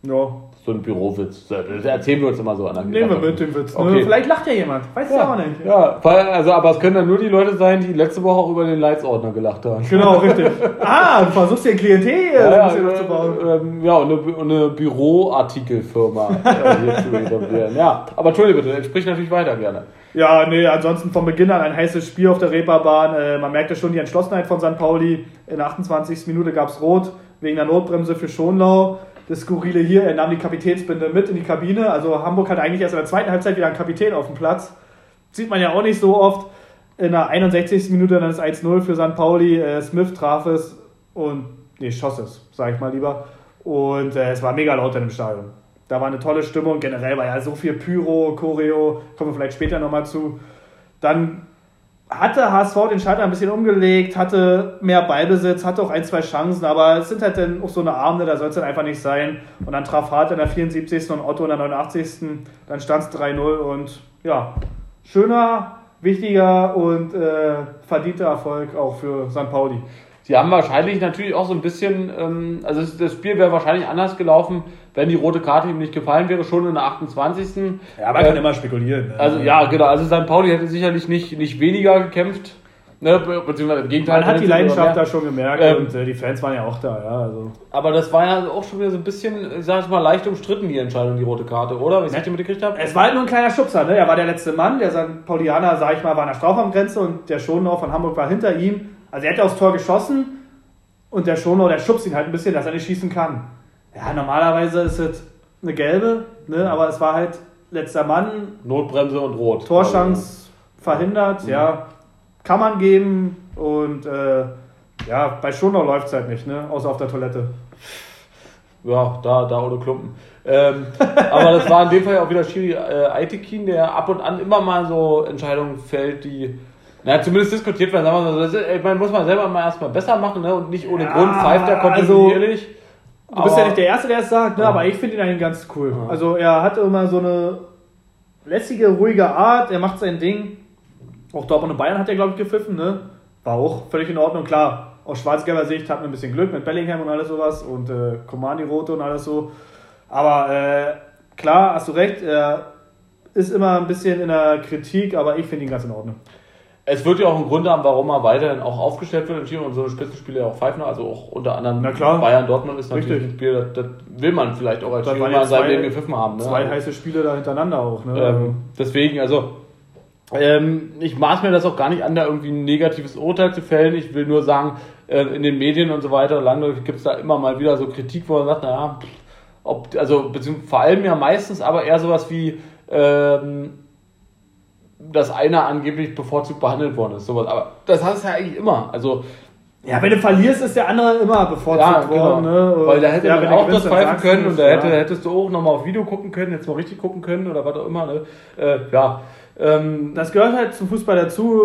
S1: Ja,
S2: So ein Bürowitz. Das erzählen wir uns immer so an.
S1: nehmen wir mit den Witz. Ne?
S2: Okay.
S1: Vielleicht lacht ja jemand. Weiß ja auch nicht.
S2: Ja, also, aber es können dann nur die Leute sein, die letzte Woche auch über den Leitsordner gelacht haben.
S1: Genau, richtig. Ah, du versuchst dir Klientel
S2: Ja,
S1: ein
S2: ja,
S1: bisschen aufzubauen.
S2: äh, ähm, ja und eine, eine Büroartikelfirma äh, hier zu etablieren. Ja, aber entschuldige bitte, sprich natürlich weiter gerne.
S1: Ja, nee, ansonsten von Beginn an ein heißes Spiel auf der Reeperbahn. Äh, man merkte schon die Entschlossenheit von St. Pauli. In der 28. Minute gab es Rot wegen der Notbremse für Schonlau. Das Skurrile hier, er nahm die Kapitänsbinde mit in die Kabine. Also Hamburg hat eigentlich erst in der zweiten Halbzeit wieder einen Kapitän auf dem Platz. Sieht man ja auch nicht so oft. In der 61. Minute dann ist 1-0 für St. Pauli. Äh, Smith traf es und, nee, schoss es, sag ich mal lieber. Und äh, es war mega laut in dem Stadion. Da war eine tolle Stimmung. Generell war ja so viel Pyro, Choreo, kommen wir vielleicht später nochmal zu. Dann hatte HSV den Schalter ein bisschen umgelegt, hatte mehr Ballbesitz, hatte auch ein, zwei Chancen, aber es sind halt dann auch so eine Abende, da soll es dann einfach nicht sein. Und dann traf Hart in der 74. und Otto in der 89. Dann stand es 3-0 und ja, schöner, wichtiger und äh, verdienter Erfolg auch für St. Pauli.
S2: Sie haben wahrscheinlich natürlich auch so ein bisschen, ähm, also das- Spiel wäre wahrscheinlich anders gelaufen, wenn die rote Karte ihm nicht gefallen wäre, schon in der 28.
S1: Ja, man
S2: Äh,
S1: kann immer spekulieren. ne?
S2: Also ja, genau. Also St. Pauli hätte sicherlich nicht, nicht weniger gekämpft. Ne, be- beziehungsweise im Gegenteil.
S1: Man hat die Leidenschaft da schon gemerkt
S2: Ähm,
S1: und äh, die Fans waren ja auch da, ja. Also.
S2: Aber das war ja auch schon wieder so ein bisschen, ich sag jetzt mal, leicht umstritten, die Entscheidung, die rote Karte, oder? Wie ich die mitgekriegt habe?
S1: Es war halt nur ein kleiner Schubser, ne? Er war der letzte Mann, der St. Paulianer, sag ich mal, war an der Strafraumgrenze und der Schonau von Hamburg war hinter ihm. Also er hätte aufs Tor geschossen und der Schonau, der schubst ihn halt ein bisschen, dass er nicht schießen kann. Ja, normalerweise ist es eine gelbe, ne? Aber es war halt letzter Mann,
S2: Notbremse und Rot.
S1: Torschance verhindert, ja. Kann man geben und äh, ja, bei Schonau läuft es halt nicht, ne? Außer auf der Toilette.
S2: Ja, da, da ohne Klumpen. Ähm, aber das war in dem Fall auch wieder Schiri äh, Aitekin, der ab und an immer mal so Entscheidungen fällt, die na, zumindest diskutiert werden. Sagen wir mal so, ich meine, muss man selber mal erstmal besser machen ne? und nicht ohne
S1: Ja,
S2: Grund pfeift er kontinuierlich.
S1: Du bist ja nicht der Erste, der es sagt, ne?
S2: Ja.
S1: aber ich finde ihn eigentlich ganz cool.
S2: Ja.
S1: Also er hat immer so eine lässige, ruhige Art, er macht sein Ding. Auch Dortmund und Bayern hat er, glaube ich, gepfiffen, ne? War auch völlig in Ordnung, klar. Aus schwarz-gelber Sicht hatten wir ein bisschen Glück mit Bellingham und alles sowas und äh, Komani Rote und alles so. Aber äh, klar, hast du recht, er ist immer ein bisschen in der Kritik, aber ich finde ihn ganz in Ordnung.
S2: Es wird ja auch einen Grund haben, warum er weiterhin auch aufgestellt wird in Chile und so eine Spitzenspiele ja auch pfeifen, also auch unter anderem. Bayern Dortmund ist natürlich
S1: Richtig.
S2: ein Spiel, das, das will man vielleicht auch als
S1: waren
S2: mal in
S1: jetzt
S2: seinem
S1: zwei-
S2: Leben gepfiffen haben. Ne?
S1: Zwei
S2: Also,
S1: heiße Spiele da hintereinander auch, ne?
S2: ähm, deswegen, also ähm, ich maß mir das auch gar nicht an, da irgendwie ein negatives Urteil zu fällen. Ich will nur sagen, äh, in den Medien und so weiter, lange gibt es da immer mal wieder so Kritik, wo man sagt, naja, ob, also beziehungsweise vor allem ja meistens, aber eher sowas wie, ähm, dass einer angeblich bevorzugt behandelt worden ist. Sowas. Aber das hast du ja eigentlich immer. Also
S1: ja, wenn du verlierst, ist der andere immer bevorzugt
S2: ja, genau.
S1: worden. Ne? Und
S2: Weil da hätte
S1: ja,
S2: man auch das pfeifen können und da hätte,
S1: ja.
S2: hättest du auch nochmal auf Video gucken können, jetzt mal richtig gucken können oder was auch immer. Ne? Äh, ja, Ähm,
S1: Das gehört halt zum Fußball dazu.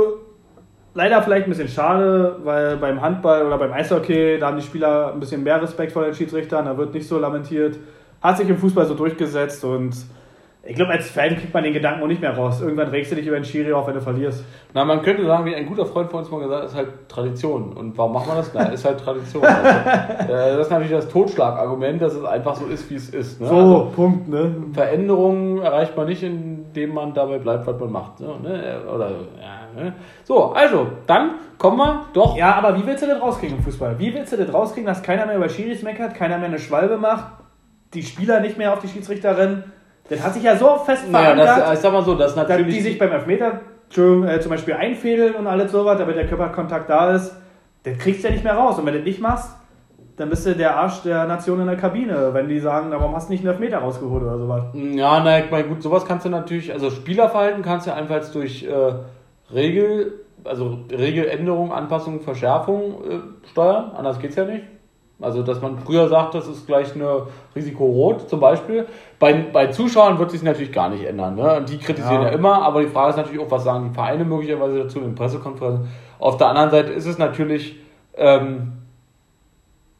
S1: Leider vielleicht ein bisschen schade, weil beim Handball oder beim Eishockey, da haben die Spieler ein bisschen mehr Respekt vor den Schiedsrichtern, da wird nicht so lamentiert. Hat sich im Fußball so durchgesetzt und ich glaube, als Fan kriegt man den Gedanken auch nicht mehr raus. Irgendwann regst du dich über den Schiri auf, wenn du verlierst.
S2: Na, man könnte sagen, wie ein guter Freund von uns mal gesagt hat, ist halt Tradition. Und warum macht man das? Na, ist halt Tradition. Also, äh, das ist natürlich das Totschlagargument, dass es einfach so ist, wie es ist. Ne?
S1: So,
S2: Also,
S1: Punkt, ne?
S2: Veränderungen erreicht man nicht, indem man dabei bleibt, was man macht. So, ne? Oder, ja, ne? so, also, dann kommen wir doch.
S1: Ja, aber wie willst du das rauskriegen im Fußball? Wie willst du das rauskriegen, dass keiner mehr über Schiris meckert, keiner mehr eine Schwalbe macht, die Spieler nicht mehr auf die Schiedsrichterin? Das hat sich ja so fest
S2: naja,
S1: verankert.
S2: das, ich sag mal so,
S1: dass
S2: natürlich.
S1: die sich beim Elfmeter äh, zum Beispiel einfädeln und alles sowas, damit der Körperkontakt da ist, das kriegst du ja nicht mehr raus. Und wenn du das nicht machst, dann bist du der Arsch der Nation in der Kabine, wenn die sagen, warum hast du nicht einen Elfmeter rausgeholt oder sowas.
S2: Ja, na, ich meine, gut, sowas kannst du natürlich, also Spielerverhalten kannst du einfach durch äh, Regel, also Regeländerung, Anpassung, Verschärfung äh, steuern. Anders geht's ja nicht. Also, dass man früher sagt, das ist gleich eine Risiko rot zum Beispiel. Bei, bei Zuschauern wird sich natürlich gar nicht ändern. Ne? Die kritisieren ja.
S1: Ja.
S2: immer, aber die Frage ist natürlich auch, was sagen die Vereine möglicherweise dazu in den Pressekonferenzen. Auf der anderen Seite ist es natürlich ähm,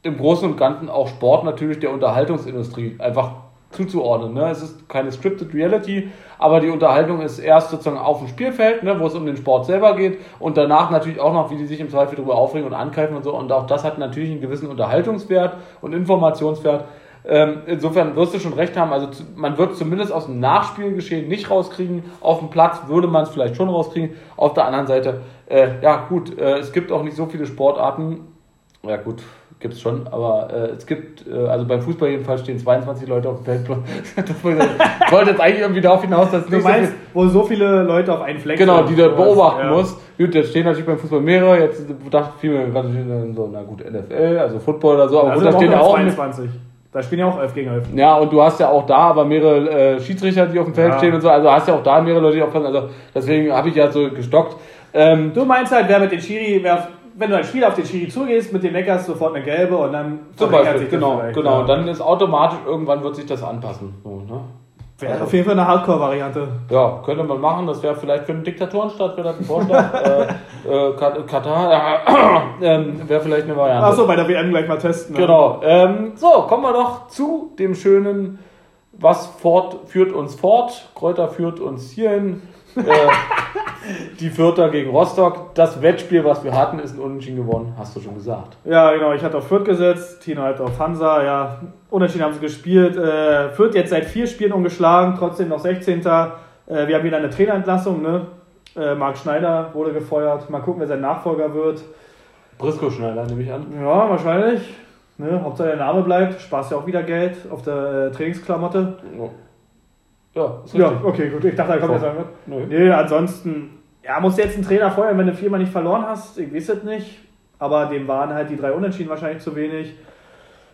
S2: im Großen und Ganzen auch Sport natürlich der Unterhaltungsindustrie einfach zuzuordnen. Ne? Es ist keine scripted Reality, aber die Unterhaltung ist erst sozusagen auf dem Spielfeld, ne, wo es um den Sport selber geht und danach natürlich auch noch, wie die sich im Zweifel darüber aufregen und angreifen und so. Und auch das hat natürlich einen gewissen Unterhaltungswert und Informationswert. Ähm, insofern wirst du schon recht haben, also zu, man wird zumindest aus dem Nachspielgeschehen nicht rauskriegen. Auf dem Platz würde man es vielleicht schon rauskriegen. Auf der anderen Seite, äh, ja gut, äh, es gibt auch nicht so viele Sportarten. Ja gut, gibt es schon, aber äh, es gibt, äh, also beim Fußball jedenfalls stehen 22 Leute auf dem Feld. Das wollte ich wollte jetzt eigentlich irgendwie darauf hinaus, dass
S1: Du
S2: nicht so
S1: meinst,
S2: viel,
S1: wo so viele Leute auf einen Fleck
S2: Genau, die du
S1: sowas.
S2: beobachten
S1: Ja.
S2: musst. Gut, jetzt stehen natürlich beim Fußball mehrere, jetzt dachte ich mir gerade so, na gut, NFL, also Football oder so, aber
S1: Da
S2: gut, da stehen
S1: auch
S2: auch.
S1: nur 22. Da spielen ja auch 11 gegen 11.
S2: Ja, und du hast ja auch da aber mehrere äh, Schiedsrichter, die auf dem Feld
S1: Ja.
S2: stehen und so, also hast ja auch da mehrere Leute, die aufpassen, also deswegen habe ich ja so gestockt. Ähm,
S1: Du meinst halt, wer mit den Schiri, wer, wenn du als Spieler auf den Schiri zugehst, mit dem meckerst sofort eine gelbe und dann
S2: zum Beispiel,
S1: sich das
S2: genau, genau.
S1: ja.
S2: Dann ist automatisch, irgendwann wird sich das anpassen. So, ne?
S1: Wäre auf jeden Fall eine Hardcore-Variante.
S2: Ja, könnte man machen. Das wäre vielleicht für einen Diktatorenstaat wäre das ein Vorschlag. äh, äh, Kat- Katar äh, ähm, wäre vielleicht eine Variante.
S1: Achso, bei der WM gleich mal testen. ne?
S2: Genau. Ähm, so, kommen wir doch zu dem schönen, was fort, führt uns fort. Kräuter führt uns hierhin. Äh, die Vierter gegen Rostock. Das Wettspiel, was wir hatten, ist ein Unentschieden gewonnen, hast du schon gesagt.
S1: Ja, genau. Ich hatte auf Fürth gesetzt, Tino hat auf Hansa. Ja, unentschieden haben sie gespielt. Äh, Fürth jetzt seit vier Spielen ungeschlagen, trotzdem noch 16. Äh, wir haben wieder eine Trainerentlassung. Ne? Äh, Marc Schneider wurde gefeuert. Mal gucken, wer sein Nachfolger wird.
S2: Briscoe Schneider nehme ich an.
S1: Ja, wahrscheinlich. Ne? Hauptsache der Name bleibt. Spaß ja auch wieder Geld auf der äh, Trainingsklamotte.
S2: Ja, ist
S1: Ja, okay, gut. Ich dachte, da kommt jetzt irgendwas.
S2: Nö.
S1: Nee, ansonsten, ja, musst du jetzt einen Trainer feuern, wenn du viermal nicht verloren hast. Ich weiß es nicht. Aber dem waren halt die drei Unentschieden wahrscheinlich zu wenig.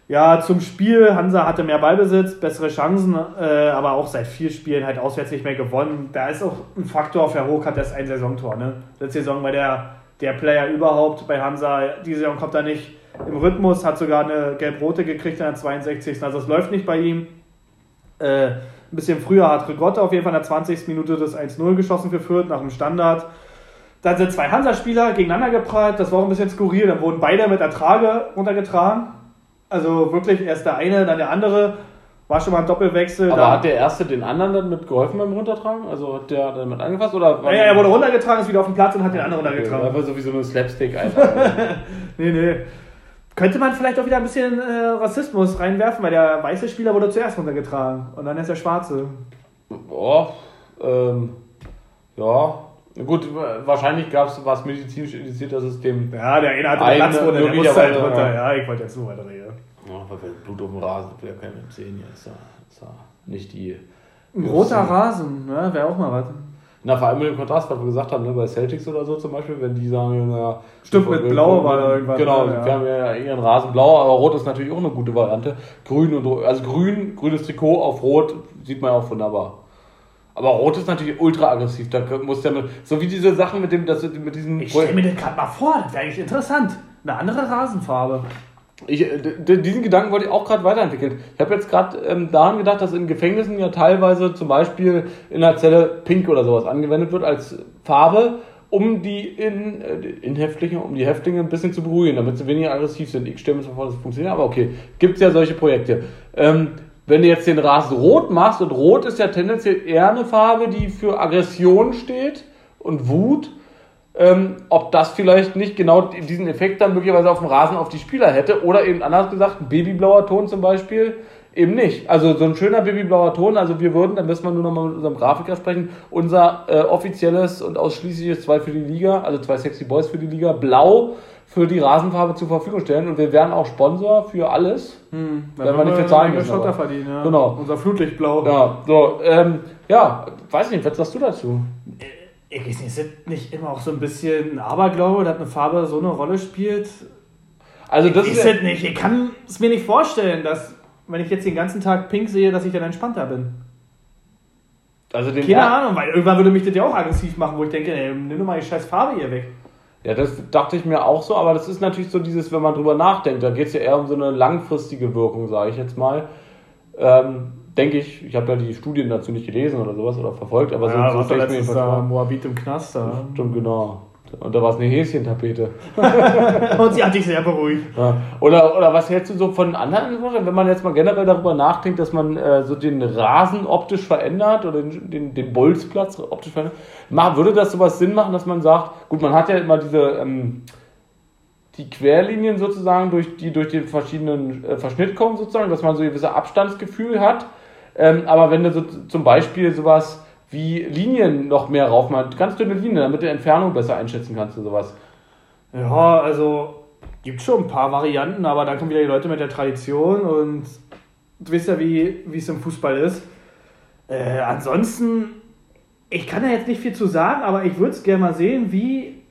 S1: Ja, zum Spiel, Hansa hatte mehr Ballbesitz, bessere Chancen, äh, aber auch seit vier Spielen halt auswärts nicht mehr gewonnen. Da ist auch ein Faktor, Verhoek hat das ein Saisontor, ne? Letzte Saison war der, der Player überhaupt bei Hansa. Diese Saison kommt er nicht im Rhythmus, hat sogar eine gelb-rote gekriegt in der 62. Also es läuft nicht bei ihm. Äh, ein bisschen früher hat Rigotta auf jeden Fall in der 20. Minute das 1-0 geschossen für Fürth nach dem Standard. Dann sind zwei Hansa-Spieler gegeneinander geprallt, das war auch ein bisschen skurril. Dann wurden beide mit der Trage runtergetragen. Also wirklich erst der eine, dann der andere. War schon mal ein Doppelwechsel.
S2: Aber hat der Erste den anderen dann mit geholfen beim Runtertragen? Also hat der damit angefasst? Oder
S1: naja, er wurde runtergetragen, ist wieder auf dem Platz und hat den anderen
S2: Okay,
S1: runtergetragen.
S2: Einfach so wie so eine Slapstick einfach.
S1: Nee, nee. Könnte man vielleicht auch wieder ein bisschen äh, Rassismus reinwerfen, weil der weiße Spieler wurde zuerst runtergetragen und dann ist der schwarze.
S2: Boah, ähm, ja. Na Gut, wahrscheinlich gab es was medizinisch indiziert, dass es dem.
S1: Ja, der eine hatte
S2: Eine
S1: eine Platzwunde, der musste halt runter.
S2: ja.
S1: Ja, ich wollte jetzt nur weiterreden.
S2: Ja, weil wir Blut auf dem Rasen, will ja keiner sehen. Ja, ist ja, ist ja nicht die.
S1: Ein roter Rasen, ne, wäre auch mal was.
S2: Na, vor allem mit dem Kontrast, was wir gesagt haben, ne, bei Celtics oder so zum Beispiel, wenn die sagen, na,
S1: Stimmt, mit Blau war da irgendwas,
S2: Genau,
S1: ne, ja.
S2: wir haben ja ihren Rasen blau, aber rot ist natürlich auch eine gute Variante. Grün und Rot- also grün, grünes Trikot auf rot sieht man ja auch wunderbar. Aber rot ist natürlich ultra aggressiv, da muss der mit, so wie diese Sachen mit dem, das, mit diesen.
S1: Ich stelle mir das gerade mal vor, das wäre eigentlich interessant. Eine andere Rasenfarbe.
S2: Ich, äh, diesen Gedanken wollte ich auch gerade weiterentwickeln. Ich habe jetzt gerade ähm, daran gedacht, dass in Gefängnissen ja teilweise zum Beispiel in der Zelle Pink oder sowas angewendet wird als Farbe, um die in, äh, in Häftlinge, um die Häftlinge ein bisschen zu beruhigen, damit sie weniger aggressiv sind. Ich stelle mir vor, das funktioniert, aber okay, gibt es ja solche Projekte. Ähm, wenn du jetzt den Rasen rot machst, und rot ist ja tendenziell eher eine Farbe, die für Aggression steht und Wut, ähm, ob das vielleicht nicht genau diesen Effekt dann möglicherweise auf dem Rasen auf die Spieler hätte oder eben anders gesagt, ein babyblauer Ton zum Beispiel eben nicht. Also so ein schöner babyblauer Ton, also wir würden, dann müssen wir nur noch mal mit unserem Grafiker sprechen, unser äh, offizielles und ausschließliches zwei für die Liga, also zwei Sexy Boys für die Liga, blau für die Rasenfarbe zur Verfügung stellen und wir wären auch Sponsor für alles. Hm, wenn wir nicht bezahlen müssen. Schotter verdienen, ja. Genau.
S1: Unser Flutlichtblau.
S2: Ja, so, ähm, ja, weiß nicht, was sagst du dazu?
S1: Ich weiß nicht, ist das nicht immer auch so ein bisschen Aberglaube, dass eine Farbe so eine Rolle spielt? Also das ich ist es nicht. Ich kann es mir nicht vorstellen, dass, wenn ich jetzt den ganzen Tag pink sehe, dass ich dann entspannter bin. Also Keine ja Ahnung, weil irgendwann würde mich das ja auch aggressiv machen, wo ich denke, ey, nimm doch mal die scheiß Farbe hier weg.
S2: Ja, das dachte ich mir auch so, aber das ist natürlich so dieses, wenn man drüber nachdenkt, da geht es ja eher um so eine langfristige Wirkung, sage ich jetzt mal. Ähm, denke ich, ich habe ja die Studien dazu nicht gelesen oder sowas oder verfolgt, aber ja, so, so stelle ich mir jedenfalls. Moabit im Knast da. Stimmt, genau. Und da war es eine Häschentapete.
S1: und sie hat dich sehr beruhigt.
S2: Ja. Oder, oder was hältst du so von anderen wenn man jetzt mal generell darüber nachdenkt, dass man äh, so den Rasen optisch verändert oder den, den, den Bolzplatz optisch verändert? Würde das sowas Sinn machen, dass man sagt, gut, man hat ja immer diese ähm, die Querlinien sozusagen, durch, die durch den verschiedenen äh, Verschnitt kommen sozusagen, dass man so ein gewisses Abstandsgefühl hat. Ähm, aber wenn du so, zum Beispiel sowas wie Linien noch mehr raufmalst, ganz dünne Linien, damit du Entfernung besser einschätzen kannst und sowas.
S1: Ja, also gibt schon ein paar Varianten, aber da kommen wieder die Leute mit der Tradition und du weißt ja, wie es im Fußball ist. Äh, ansonsten, ich kann da jetzt nicht viel zu sagen, aber ich würde es gerne mal sehen, wie,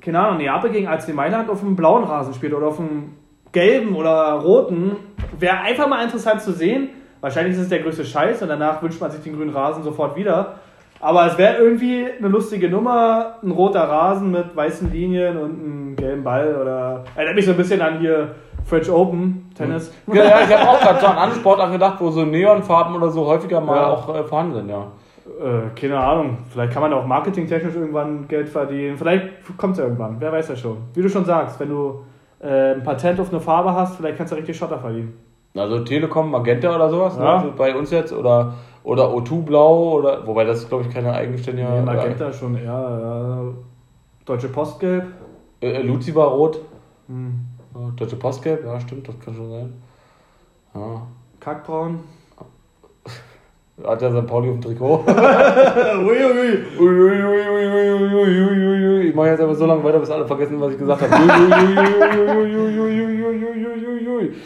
S1: keine Ahnung, Neapel gegen AC Mailand auf dem blauen Rasen spielt oder auf dem gelben oder roten. Wäre einfach mal interessant zu sehen Wahrscheinlich ist es der größte Scheiß und danach wünscht man sich den grünen Rasen sofort wieder. Aber es wäre irgendwie eine lustige Nummer, ein roter Rasen mit weißen Linien und einem gelben Ball oder. Erinnert mich so ein bisschen an hier French Open, Tennis.
S2: Ja, ja ich habe auch gerade so an andere Sportarten gedacht, wo so Neonfarben oder so häufiger mal ja. auch äh, vorhanden sind, ja.
S1: Äh, keine Ahnung. Vielleicht kann man auch marketingtechnisch irgendwann Geld verdienen. Vielleicht kommt es ja irgendwann. Wer weiß ja schon. Wie du schon sagst, wenn du äh, ein Patent auf eine Farbe hast, vielleicht kannst du richtig Schotter verdienen.
S2: Also Telekom, Magenta oder sowas, ne? ja. ne? bei uns jetzt oder, oder O2 Blau oder wobei das glaube ich keine eigenständige. Nee,
S1: Magenta schon eher ja. Deutsche Postgelb.
S2: Äh, äh Lucifer Rot. Hm. Deutsche Postgelb, ja stimmt, das kann schon sein.
S1: Ja. Kackbraun.
S2: Hat ja St. Pauli auf dem Trikot. Ich mache jetzt aber so lange weiter, bis alle vergessen, was ich gesagt habe.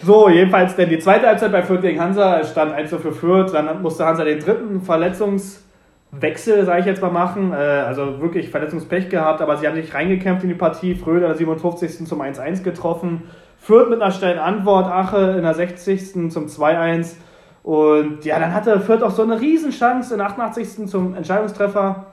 S1: so, jedenfalls denn die zweite Halbzeit bei Fürth gegen Hansa stand 1 für Fürth. Dann musste Hansa den dritten Verletzungswechsel, sage ich jetzt mal, machen. Also wirklich Verletzungspech gehabt, aber sie haben sich reingekämpft in die Partie. Fröder in der 57. zum 1-1 getroffen. Fürth mit einer schnellen Antwort. Ache in der 60. zum 2-1. Und ja, dann hatte Fürth auch so eine Riesenchance in der 88. zum Entscheidungstreffer.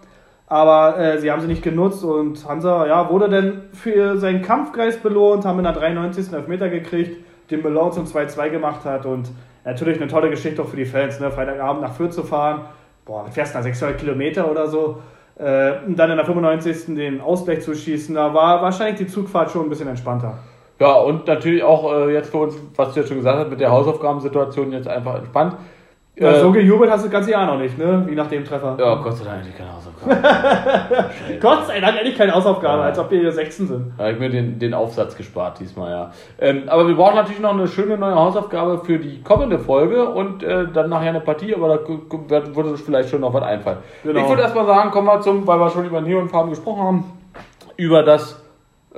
S1: Aber äh, sie haben sie nicht genutzt und Hansa ja, wurde dann für seinen Kampfgeist belohnt, haben in der 93. Elfmeter gekriegt, den Malone zum 2-2 gemacht hat und natürlich eine tolle Geschichte auch für die Fans, ne? Freitagabend nach Fürth zu fahren, boah, fährst nach 600 Kilometer oder so, äh, und dann in der 95. den Ausgleich zu schießen, da war wahrscheinlich die Zugfahrt schon ein bisschen entspannter.
S2: Ja, und natürlich auch äh, jetzt für uns, was du ja schon gesagt hast, mit der Hausaufgabensituation jetzt einfach entspannt.
S1: Ja, äh, so gejubelt hast du das ganze Jahr noch nicht, ne? Wie nach dem Treffer.
S2: Ja, Gott sei Dank endlich keine Hausaufgabe.
S1: Gott sei Dank endlich keine Hausaufgabe, ja. als ob wir hier 16 sind.
S2: Da habe ich mir den, den Aufsatz gespart diesmal, ja. Ähm, aber wir brauchen natürlich noch eine schöne neue Hausaufgabe für die kommende Folge und äh, dann nachher eine Partie, aber da würde uns vielleicht schon noch was einfallen. Genau. Ich würde erstmal sagen, kommen wir zum, weil wir schon über Neonfarben gesprochen haben, über das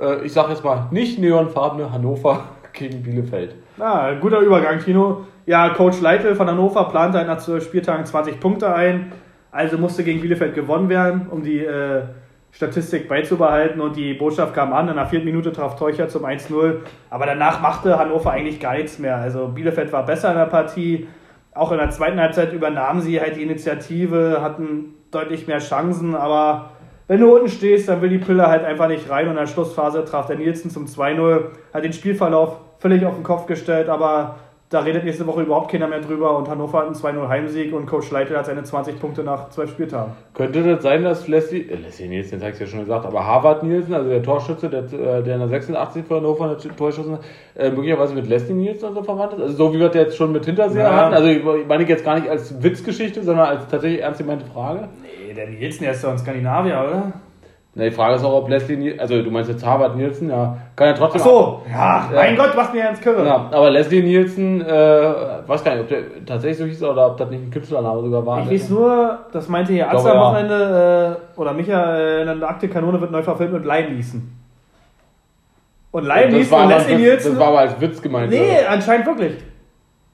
S2: äh, ich sage jetzt mal, nicht neonfarbene Hannover gegen Bielefeld.
S1: Ah, guter Übergang, Tino. Ja, Coach Leitl von Hannover plant halt nach zwölf Spieltagen 20 Punkte ein. Also musste gegen Bielefeld gewonnen werden, um die äh, Statistik beizubehalten. Und die Botschaft kam an. In der vierten Minute traf Teucher zum 1-0. Aber danach machte Hannover eigentlich gar nichts mehr. Also Bielefeld war besser in der Partie. Auch in der zweiten Halbzeit übernahmen sie halt die Initiative, hatten deutlich mehr Chancen, aber wenn du unten stehst, dann will die Pille halt einfach nicht rein und in der Schlussphase traf der Nielsen zum 2-0, hat den Spielverlauf völlig auf den Kopf gestellt, aber da redet nächste Woche überhaupt keiner mehr drüber und Hannover hat einen 2-0 Heimsieg und Coach Leitl hat seine 20 Punkte nach 12 Spieltagen.
S2: Könnte das sein, dass Leslie, äh, Leslie Nielsen, das habe ich ja schon gesagt, aber Harvard Nielsen, also der Torschütze, der, äh, der in der 86 für Hannover eine Torschütze, äh, möglicherweise mit Leslie Nielsen so verwandt ist? Also so wie wir das jetzt schon mit Hinterseher
S1: Ja.
S2: hatten. Also ich meine ich jetzt gar nicht als Witzgeschichte, sondern als tatsächlich ernst gemeinte Frage.
S1: Der Nielsen, der ist doch ein Skandinavier, oder?
S2: Na, die Frage ist auch, ob Leslie Nielsen, also du meinst jetzt Harvard Nielsen, ja, kann ja trotzdem.
S1: Ach so, ja, mein Gott, machst mir ja ins Kirre.
S2: Ja, aber Leslie Nielsen, äh, weiß gar nicht, ob der tatsächlich so hieß oder ob das nicht ein Künstlername sogar war.
S1: Ich weiß nur, das meinte hier Atze
S2: glaube,
S1: am. Wochenende, äh, oder Micha, äh, in der Akte Kanone wird neu verfilmt mit Lion Neeson. Und Lion Neeson
S2: war
S1: und Leslie
S2: Witz,
S1: Nielsen.
S2: das war aber als Witz gemeint.
S1: nee,
S2: oder?
S1: anscheinend wirklich.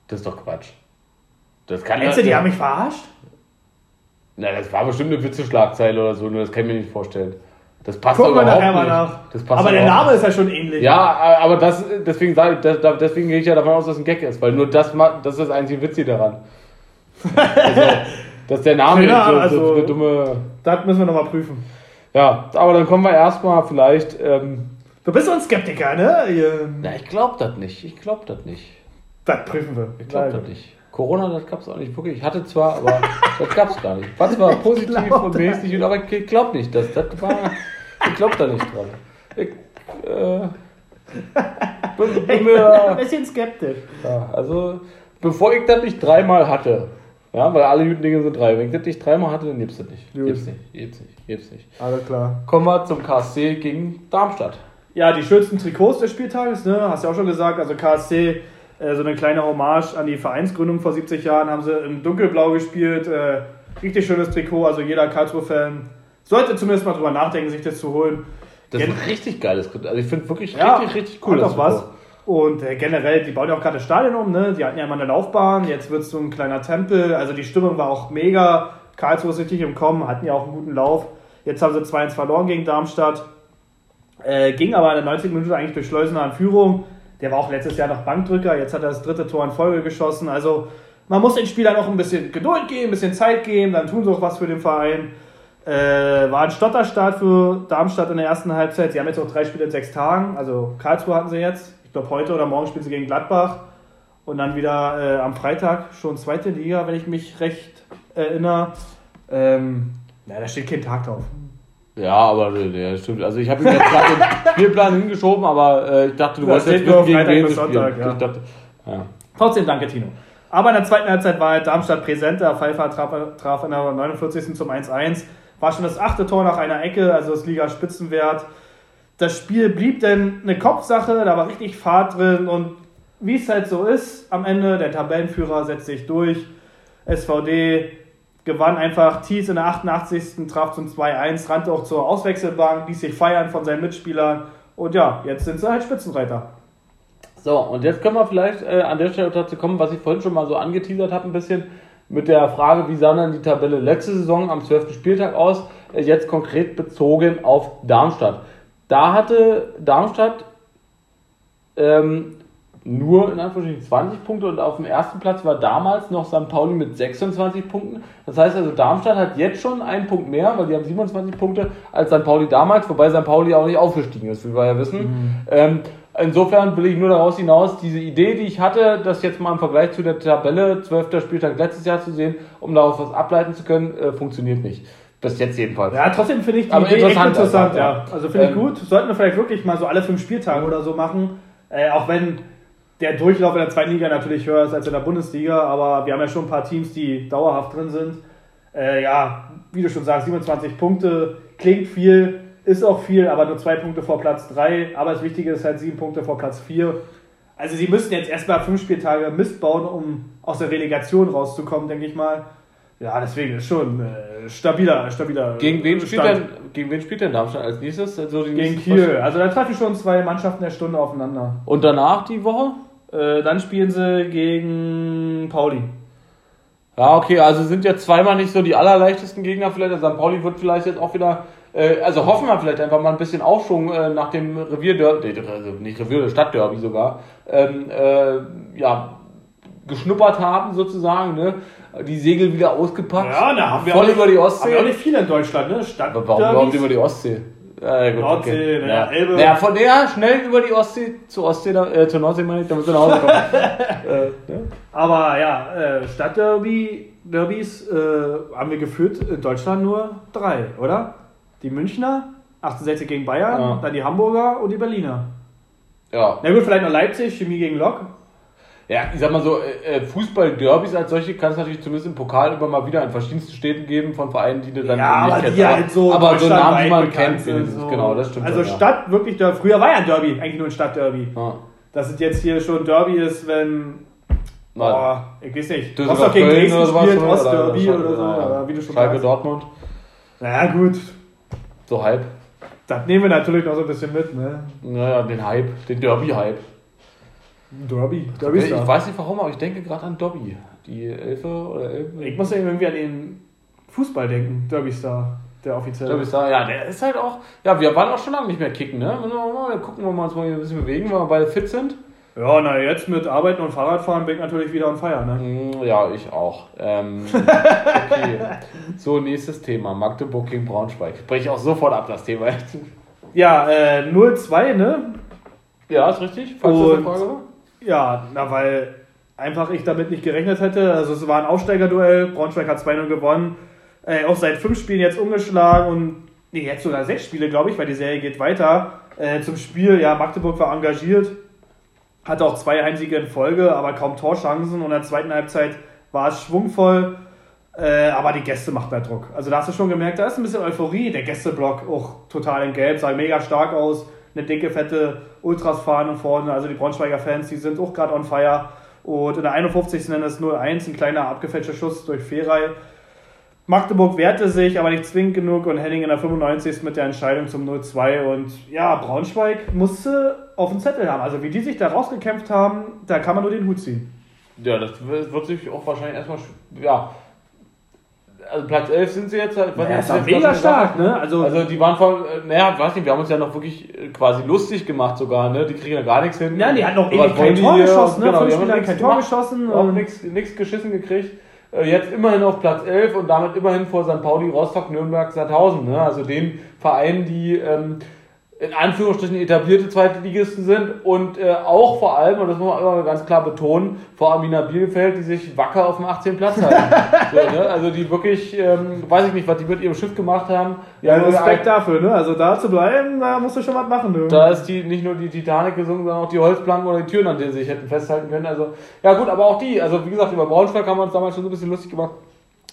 S2: Das ist doch Quatsch. Das kann
S1: Meinst du, die haben mich verarscht?
S2: Na, das war bestimmt eine Witze-Schlagzeile oder so, nur das kann ich mir nicht vorstellen. Das passt
S1: Gucken
S2: doch
S1: wir nachher mal
S2: nicht.
S1: nach.
S2: Das passt
S1: Aber der Name ist ja schon ähnlich.
S2: Ja, aber das, deswegen sage ich, deswegen gehe ich ja davon aus, dass es ein Gag ist, weil nur das, das ist das einzige Witzige daran. Also, dass der Name
S1: Ja,
S2: so, so,
S1: also-
S2: so eine dumme.
S1: Das müssen wir nochmal prüfen.
S2: Ja, aber dann kommen wir erstmal vielleicht. Ähm,
S1: Du bist so ein Skeptiker, ne? Ihr-
S2: na, ich glaube das nicht. Ich glaube das nicht.
S1: Das prüfen wir.
S2: Ich glaube das nicht. Corona, das gab es auch nicht wirklich. Ich hatte zwar, aber das gab es gar nicht. War zwar positiv
S1: glaub
S2: und mäßig, aber ich glaube nicht, dass das war. Ich glaube da nicht dran. Ich, äh, bin, bin
S1: ein
S2: mir,
S1: bisschen skeptisch.
S2: ja, also, bevor ich das nicht dreimal hatte, ja, weil alle guten Dinge sind drei. Wenn ich das nicht dreimal hatte, dann gibt's das nicht.
S1: Gut.
S2: Gibt's nicht, gibt's nicht, gibt's nicht.
S1: Alles klar.
S2: Kommen wir zum KSC gegen Darmstadt.
S1: Ja, die schönsten Trikots des Spieltages, ne? Hast du ja auch schon gesagt. Also KSC, so eine kleine Hommage an die Vereinsgründung vor 70 Jahren, haben sie in dunkelblau gespielt. Äh, richtig schönes Trikot, also jeder Karlsruhe-Fan sollte zumindest mal drüber nachdenken, sich das zu holen.
S2: Das
S1: Gen-
S2: ist ein richtig geiles Trikot. Also ich finde wirklich
S1: Ja,
S2: richtig, richtig cool.
S1: Hat auch was. Und äh, generell, die bauen ja auch gerade das Stadion um, ne? Die hatten ja immer eine Laufbahn, jetzt wird es so ein kleiner Tempel. Also die Stimmung war auch mega. Karlsruhe ist richtig im Kommen, hatten ja auch einen guten Lauf. Jetzt haben sie 2-1 verloren gegen Darmstadt. Äh, ging aber in der 90 Minute eigentlich durch Schleusener in Führung. Der war auch letztes Jahr noch Bankdrücker, jetzt hat er das dritte Tor in Folge geschossen. Also man muss den Spielern auch ein bisschen Geduld geben, ein bisschen Zeit geben, dann tun sie auch was für den Verein. Äh, war ein Stotterstart für Darmstadt in der ersten Halbzeit. Sie haben jetzt auch drei Spiele in sechs Tagen. Also Karlsruhe hatten sie jetzt. Ich glaube, heute oder morgen spielen sie gegen Gladbach. Und dann wieder äh, am Freitag schon zweite Liga, wenn ich mich recht erinnere. Ähm, ja, da steht kein Tag drauf.
S2: Ja, aber ja, stimmt. Also ich habe ihm jetzt gerade den Spielplan hingeschoben, aber äh, ich dachte, du wolltest
S1: steht
S2: jetzt
S1: nur
S2: gegen
S1: Freitag bis. Sonntag, ja.
S2: Ich dachte, ja.
S1: Trotzdem danke, Tino. Aber in der zweiten Halbzeit war halt Darmstadt präsenter. Pfeiffer traf, traf in der 49. zum 1-1. War schon das achte Tor nach einer Ecke, also das Liga-Spitzenwert. Das Spiel blieb dann eine Kopfsache, da war richtig Fahrt drin und wie es halt so ist, am Ende der Tabellenführer setzt sich durch. SVD gewann einfach Thies in der 88. traf zum 2-1, rannte auch zur Auswechselbank, ließ sich feiern von seinen Mitspielern und ja, jetzt sind sie halt Spitzenreiter.
S2: So, und jetzt können wir vielleicht äh, an der Stelle dazu kommen, was ich vorhin schon mal so angeteasert habe, ein bisschen mit der Frage, wie sah dann die Tabelle letzte Saison am 12. Spieltag aus, äh, jetzt konkret bezogen auf Darmstadt. Da hatte Darmstadt ähm, nur in Anführungsstrichen 20 Punkte und auf dem ersten Platz war damals noch St. Pauli mit 26 Punkten. Das heißt also, Darmstadt hat jetzt schon einen Punkt mehr, weil die haben 27 Punkte als St. Pauli damals, wobei St. Pauli auch nicht aufgestiegen ist, wie wir ja wissen. Ähm, insofern will ich nur daraus hinaus, diese Idee, die ich hatte, das jetzt mal im Vergleich zu der Tabelle 12. Spieltag letztes Jahr zu sehen, um daraus was ableiten zu können, äh, funktioniert nicht. Bis jetzt jedenfalls.
S1: Ja, trotzdem finde ich die
S2: Aber
S1: Idee
S2: interessant,
S1: interessant,
S2: also,
S1: ja.
S2: ja.
S1: Also finde ich
S2: Ähm,
S1: gut. Sollten wir vielleicht wirklich mal so alle fünf Spieltage oder so machen. Äh, auch wenn der Durchlauf in der zweiten Liga natürlich höher ist als in der Bundesliga, aber wir haben ja schon ein paar Teams, die dauerhaft drin sind. Äh, ja, wie du schon sagst, 27 Punkte klingt viel, ist auch viel, aber nur zwei Punkte vor Platz drei. Aber das Wichtige ist halt sieben Punkte vor Platz vier. Also sie müssten jetzt erstmal fünf Spieltage Mist bauen, um aus der Relegation rauszukommen, denke ich mal. Ja, deswegen ist schon äh, stabiler, stabiler.
S2: Gegen wen, spielt denn, gegen wen spielt denn Darmstadt als nächstes? Also
S1: Gegen Kiel. Also da treffen schon zwei Mannschaften der Stunde aufeinander.
S2: Und danach die Woche?
S1: Äh, dann spielen sie gegen Pauli.
S2: Ja, okay, also sind ja zweimal nicht so die allerleichtesten Gegner vielleicht. Also St. Pauli wird vielleicht jetzt auch wieder, äh, also hoffen wir vielleicht einfach mal ein bisschen Aufschwung äh, nach dem Revierderby, also nicht Revier, Stadtderby sogar. Ähm, äh, ja, geschnuppert haben, sozusagen, ne? Die Segel wieder ausgepackt.
S1: Ja, da haben wir
S2: voll
S1: auch
S2: über die
S1: Haben wir
S2: Ostsee.
S1: auch nicht viele in Deutschland, ne? Stadt
S2: Aber warum überhaupt über die Ostsee? Ja, gut,
S1: Nordsee,
S2: okay.
S1: ne,
S2: ja.
S1: Elbe.
S2: Ja, von der schnell über die Ostsee zur Ostsee, äh, zur Nordsee meine ich, damit sie nach Hause kommen. äh, ne?
S1: Aber ja, äh, Stadtderby, Derbys äh, haben wir geführt in Deutschland nur drei, oder? Die Münchner, 1860 gegen Bayern,
S2: Ja.
S1: dann die Hamburger und die Berliner.
S2: Ja.
S1: Na gut, vielleicht noch Leipzig, Chemie gegen Lok.
S2: Ja, ich sag mal so, äh, äh, Fußball-Derbys als solche kann es natürlich zumindest im Pokal immer mal wieder in verschiedensten Städten geben von Vereinen, die du dann
S1: Ja,
S2: nicht kennst.
S1: die halt so
S2: aber so Namen, die man kennt, wenigstens.
S1: so.
S2: genau, das stimmt
S1: Also
S2: schon,
S1: Stadt, wirklich, der, früher war ja ein Derby, eigentlich nur ein Stadtderby.
S2: Ja.
S1: Dass es jetzt hier schon Derby ist, wenn, boah, ich weiß nicht,
S2: Düsseldorf,
S1: Rostock gegen
S2: Köln
S1: Dresden
S2: oder sowas,
S1: spielt,
S2: oder?
S1: Ostderby
S2: Oder-
S1: oder so,
S2: ja, ja.
S1: wie du schon
S2: Schalke. Dortmund,
S1: Na gut,
S2: so halb.
S1: das nehmen wir natürlich noch so ein bisschen mit, ne?
S2: Naja, den Hype, den Derby-Hype.
S1: Derby, Derby ist
S2: Ich
S1: da.
S2: weiß nicht warum, aber ich denke gerade an Dobby. Die Elfe oder Elfen.
S1: Ich muss ja irgendwie an den Fußball denken, Derby Star, der offizielle.
S2: Derby Star, ja, der ist halt auch. Ja, wir waren auch schon lange nicht mehr kicken, ne? Müssen wir mal gucken, wenn wir uns mal hier ein bisschen bewegen, wenn wir beide fit sind.
S1: Ja, na jetzt mit Arbeiten und Fahrradfahren bin ich natürlich wieder on fire, ne?
S2: Mm, Ja, ich auch. Ähm, okay. So, nächstes Thema. Magdeburg gegen Braunschweig. Breche ich auch sofort ab, das Thema.
S1: Ja, äh, 0-2, ne?
S2: Ja, ist richtig? Falls das eine
S1: Und-
S2: Frage war?
S1: Ja, na, weil einfach ich damit nicht gerechnet hätte. Also es war ein Aufsteigerduell, Braunschweig hat 2-0 gewonnen. Äh, auch seit fünf Spielen jetzt umgeschlagen und nee, jetzt sogar sechs Spiele, glaube ich, weil die Serie geht weiter. Äh, zum Spiel, ja, Magdeburg war engagiert, hatte auch zwei Heimsiege in Folge, aber kaum Torchancen und in der zweiten Halbzeit war es schwungvoll. Äh, aber die Gäste machten da Druck. Also da hast du schon gemerkt, da ist ein bisschen Euphorie. Der Gästeblock auch total in Gelb, sah mega stark aus. Eine dicke, fette Ultras-Fahne vorne. Also die Braunschweiger Fans, die sind auch gerade on fire. Und in der 51. dann ist 0-1, ein kleiner abgefälschter Schuss durch Feray. Magdeburg wehrte sich, aber nicht zwingend genug und Henning in der 95. mit der Entscheidung zum 0-2. Und ja, Braunschweig musste auf den Zettel haben. Also wie die sich da rausgekämpft haben, da kann man nur den Hut ziehen.
S2: Ja, das wird sich auch wahrscheinlich erstmal. Ja. Also Platz 11 sind sie jetzt. Ich weiß
S1: Ja,
S2: nicht,
S1: ist auch mega stark, ne? Also,
S2: Also die waren vor, äh, naja, weiß nicht, wir haben uns ja noch wirklich äh, quasi lustig gemacht sogar, ne? Die kriegen ja gar nichts hin.
S1: ja, die hatten noch ewig kein Tor
S2: hier?
S1: geschossen, ne?
S2: Genau,
S1: Fünf Spiele kein Tor
S2: gemacht.
S1: geschossen.
S2: auch
S1: und-
S2: nichts geschissen gekriegt. Äh, Jetzt immerhin auf Platz 11 und damit immerhin vor St. Pauli, Rostock, Nürnberg, Sandhausen. Ne? Also den Vereinen, die ähm, in Anführungsstrichen etablierte Zweitligisten sind und äh, auch vor allem, und das muss man immer ganz klar betonen, vor Arminia Bielefeld, die sich wacker auf dem 18. Platz halten. so, ne? Also die wirklich, ähm, weiß ich nicht, was die mit ihrem Schiff gemacht haben.
S1: Ja, Respekt dafür, ne? Also da zu bleiben, da musst du schon was machen, du.
S2: da ist die nicht nur die Titanic gesungen, sondern auch die Holzplanken oder die Türen, an denen sie sich hätten festhalten können. Also, ja gut, aber auch die. Also, wie gesagt, über Braunschweig haben wir uns damals schon so ein bisschen lustig gemacht.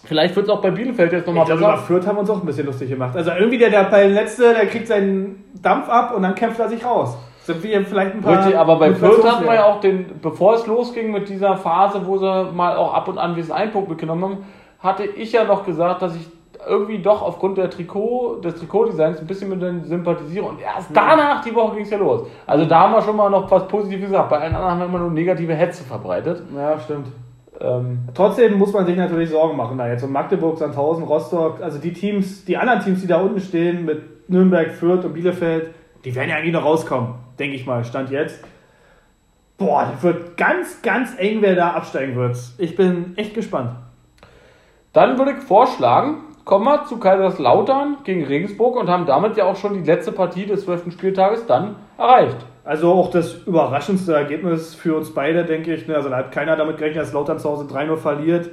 S2: Vielleicht wird es auch bei Bielefeld jetzt
S1: ich
S2: nochmal
S1: glaube, über Fürth haben wir uns auch ein bisschen lustig gemacht. Also irgendwie der, der bei letzte, der kriegt seinen Dampf ab und dann kämpft er sich raus. Sind wir vielleicht ein paar.
S2: Richtig, aber bei Fürth hatten wir ja auch den, bevor es losging mit dieser Phase, wo sie mal auch ab und an diesen einen Punkt mitgenommen haben, hatte ich ja noch gesagt, dass ich irgendwie doch aufgrund der Trikot, des Trikotdesigns ein bisschen mit denen sympathisiere. Und erst danach, die Woche ging es ja los. Also da haben wir schon mal noch was Positives gesagt. Bei allen anderen haben wir immer nur negative Hetze verbreitet.
S1: Ja, stimmt.
S2: Ähm,
S1: Trotzdem muss man sich natürlich Sorgen machen da jetzt. Und Magdeburg, Sandhausen, Rostock, also die Teams, die anderen Teams, die da unten stehen, mit Nürnberg, Fürth und Bielefeld, die werden ja eigentlich noch rauskommen, denke ich mal, Stand jetzt. Boah, das wird ganz, ganz eng, wer da absteigen wird. Ich bin echt gespannt.
S2: Dann würde ich vorschlagen, kommen wir zu Kaiserslautern gegen Regensburg und haben damit ja auch schon die letzte Partie des 12. Spieltages dann erreicht.
S1: Also auch das überraschendste Ergebnis für uns beide, denke ich. ne? Also da hat keiner damit gerechnet, dass Lautern zu Hause 3-0 verliert.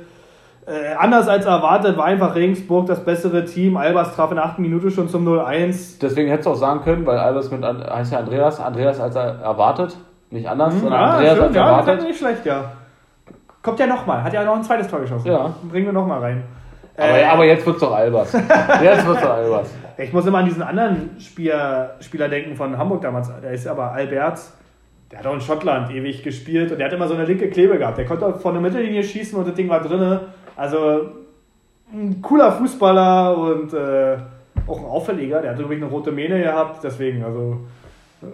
S1: Äh, anders als erwartet war einfach Regensburg das bessere Team. Albers traf in der 8. Minute schon zum 0-1.
S2: Deswegen hättest du auch sagen können, weil Albers mit heißt ja Andreas, Andreas als er erwartet, nicht anders, sondern
S1: Ja,
S2: Andreas
S1: schön,
S2: als
S1: ja, das ist
S2: erwartet.
S1: nicht schlecht, ja. Kommt ja nochmal, hat ja noch ein zweites Tor geschossen.
S2: Ja.
S1: Bringen wir nochmal rein.
S2: Aber,
S1: Äh,
S2: aber jetzt wird's doch Albers. jetzt wird's doch Albers.
S1: Ich muss immer an diesen anderen Spieler, Spieler denken von Hamburg damals. Der ist aber Alberts. Der hat auch in Schottland ewig gespielt und der hat immer so eine linke Klebe gehabt. Der konnte auch von der Mittellinie schießen und das Ding war drinne. Also ein cooler Fußballer und äh, auch ein Auffälliger. Der hat übrigens eine rote Mähne gehabt. Deswegen, also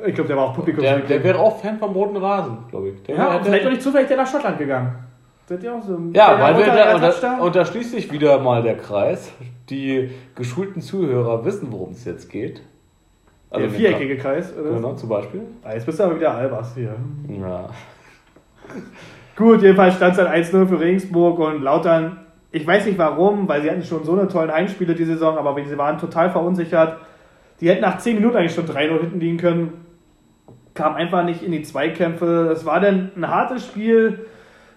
S1: ich glaube, der war auch Publikum.
S2: Der, der wäre auch Fan vom roten Rasen, glaube ich. Der
S1: ja, vielleicht auch nicht zufällig der nach Schottland gegangen. Seid ihr auch so ein
S2: Ja, weil wir da, und, da, und da schließt sich wieder mal der Kreis. Die geschulten Zuhörer wissen, worum es jetzt geht.
S1: der
S2: in dem
S1: viereckige Kreis,
S2: Kreis.
S1: oder?
S2: Genau, zum Beispiel.
S1: Ah, jetzt bist du aber wieder Albers hier.
S2: Ja.
S1: Gut, jedenfalls stand es dann 1-0 für Regensburg und Lautern, ich weiß nicht warum, weil sie hatten schon so eine tollen Heimspiele die Saison, aber sie waren total verunsichert. Die hätten nach 10 Minuten eigentlich schon 3-0 hinten liegen können. Kam einfach nicht in die Zweikämpfe. Es war dann ein hartes Spiel.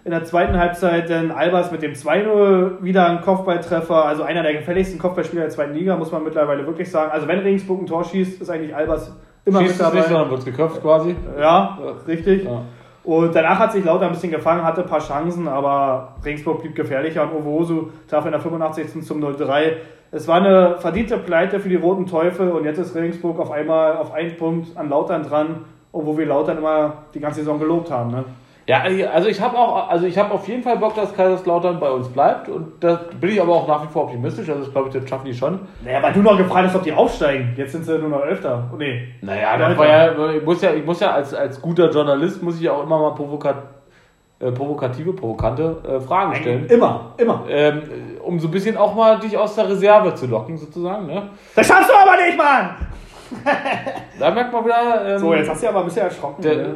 S1: In der zweiten Halbzeit dann Albers mit dem 2-0 wieder ein Kopfballtreffer. Also einer der gefälligsten Kopfballspieler der zweiten Liga, muss man mittlerweile wirklich sagen. Also wenn Regensburg ein Tor schießt, ist eigentlich Albers immer
S2: Schießt
S1: mit
S2: es
S1: dabei.
S2: nicht, sondern wird geköpft quasi.
S1: Ja, richtig.
S2: Ja.
S1: Und danach hat sich Lauter ein bisschen gefangen, hatte ein paar Chancen, aber Regensburg blieb gefährlicher und Owosu traf in der 85. zum 0-3. Es war eine verdiente Pleite für die Roten Teufel und jetzt ist Regensburg auf einmal auf einen Punkt an Lautern dran, obwohl wir Lautern immer die ganze Saison gelobt haben. Ne?
S2: Ja, also ich habe auch, also ich habe auf jeden Fall Bock, dass Kaiserslautern bei uns bleibt und da bin ich aber auch nach wie vor optimistisch. Also das glaube ich, das schaffen die schon.
S1: Naja, weil du noch gefragt hast, ob die aufsteigen. Jetzt sind sie nur noch Elfter. Oh, nee.
S2: Naja,
S1: Ja,
S2: das war ja, ich muss ja, ich muss ja als, als guter Journalist muss ich ja auch immer mal provokat, äh, provokative, provokante äh, Fragen stellen.
S1: Immer, immer.
S2: Ähm, um so ein bisschen auch mal dich aus der Reserve zu locken, sozusagen. Ne?
S1: Das schaffst du aber nicht, Mann!
S2: Da merkt man wieder. Ähm,
S1: So, jetzt hast du ja aber ein bisschen erschrocken.
S2: der,
S1: ne?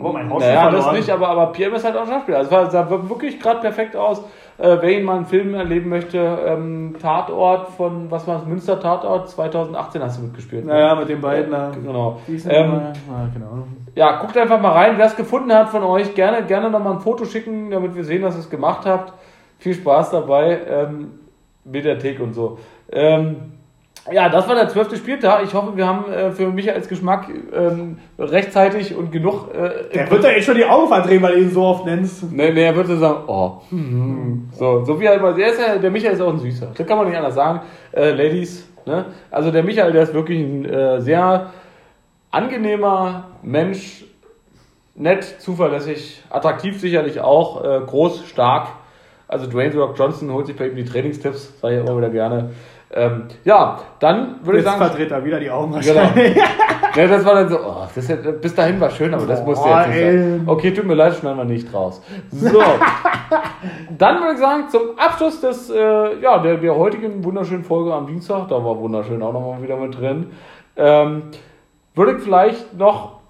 S1: Oh, mein Haus
S2: naja, das nicht, aber, aber Pierre ist halt auch ein Schauspieler. Also, es sah wirklich gerade perfekt aus. Äh, wer ihn mal einen Film erleben möchte, ähm, Tatort von, was war das, Münster Tatort 2018 hast du mitgespielt. ne?
S1: Naja, mit den beiden.
S2: Ja, genau. Ähm,
S1: ähm, ah, genau.
S2: Ja, guckt einfach mal rein. Wer es gefunden hat von euch, gerne, gerne nochmal ein Foto schicken, damit wir sehen, dass ihr es gemacht habt. Viel Spaß dabei. Ähm, Mediathek und so. Ähm, ja, das war der zwölfte Spieltag. Ich hoffe, wir haben äh, für Michaels Geschmack ähm, rechtzeitig und genug. Äh,
S1: Der wird ja echt schon die Augen verdrehen, weil du ihn so oft nennst.
S2: Nee, nee, er würde sagen, oh. So, so wie er immer. Der, ist ja, der Michael ist auch ein Süßer. Das kann man nicht anders sagen. Äh, Ladies, ne? Also der Michael, der ist wirklich ein äh, sehr angenehmer Mensch. Nett, zuverlässig, attraktiv sicherlich auch, äh, groß, stark. Also Dwayne Rock Johnson holt sich bei ihm die Trainingstipps, sage ich immer wieder gerne. Ähm, ja, dann würde ich sagen.
S1: verdreht er wieder die Augen
S2: Genau. Ja, das war dann so, oh, das ist, bis dahin war schön, aber das musste jetzt nicht sein. Okay, tut mir leid, schneiden wir nicht raus. So, dann würde ich sagen, zum Abschluss des, äh, ja, der, der heutigen wunderschönen Folge am Dienstag, da war wunderschön auch nochmal wieder mit drin, ähm, würde ich vielleicht noch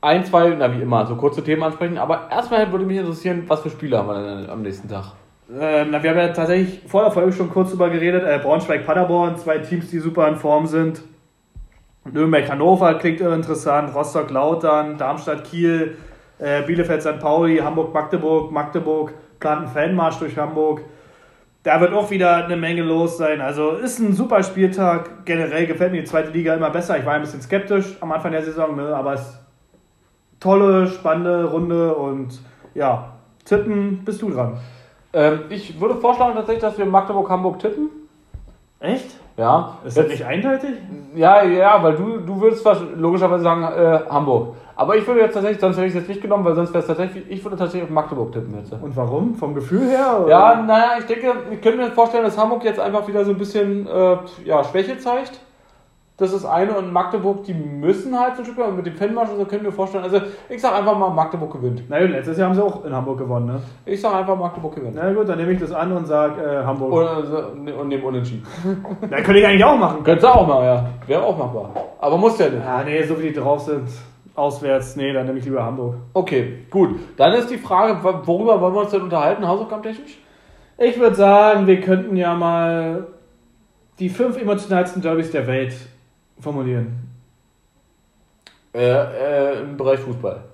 S2: ein, zwei, na wie immer, so kurze Themen ansprechen, aber erstmal würde mich interessieren, was für Spiele haben wir denn am nächsten Tag?
S1: Ähm, na, wir haben ja tatsächlich vor der Folge schon kurz drüber geredet. Äh, Braunschweig-Paderborn, zwei Teams, die super in Form sind. Nürnberg-Hannover klingt interessant. Rostock-Lautern, Darmstadt-Kiel, äh, Bielefeld-St. Pauli, Hamburg-Magdeburg, Magdeburg, plant einen Fanmarsch durch Hamburg. Da wird auch wieder eine Menge los sein. Also ist ein super Spieltag. Generell gefällt mir die zweite Liga immer besser. Ich war ein bisschen skeptisch am Anfang der Saison, ne? aber es ist tolle, spannende Runde und ja, tippen, bist du dran.
S2: Ähm, ich würde vorschlagen tatsächlich, dass wir Magdeburg-Hamburg tippen.
S1: Echt?
S2: Ja,
S1: Ist das nicht eindeutig?
S2: Ja, ja, weil du, du würdest logischerweise sagen äh, Hamburg. Aber ich würde jetzt tatsächlich, sonst hätte ich es jetzt nicht genommen, weil sonst wäre es tatsächlich, ich würde tatsächlich auf Magdeburg tippen jetzt.
S1: Und warum? Vom Gefühl her? Oder?
S2: Ja, naja, ich denke, ich könnte mir vorstellen, dass Hamburg jetzt einfach wieder so ein bisschen äh, ja, Schwäche zeigt. Das ist eine und Magdeburg, die müssen halt so ein Stück weit mit dem Fanmarsch und so können wir vorstellen. Also ich sag einfach mal, Magdeburg gewinnt.
S1: Na gut, letztes Jahr haben sie auch in Hamburg gewonnen, ne?
S2: Ich sag einfach, Magdeburg gewinnt.
S1: Na gut, dann nehme ich das an und sage äh, Hamburg.
S2: Und, äh, und nehme Unentschieden.
S1: Na, könnte ich eigentlich auch machen.
S2: Könntest du auch mal, ja. Wäre auch machbar. Aber muss ja nicht.
S1: Ja, nee, so wie die drauf sind, auswärts, nee, dann nehme ich lieber Hamburg.
S2: Okay, gut. Dann ist die Frage, worüber wollen wir uns denn unterhalten, hausaufgabentechnisch?
S1: Ich würde sagen, wir könnten ja mal die fünf emotionalsten Derbys der Welt formulieren.
S2: Äh, äh, Im Bereich Fußball.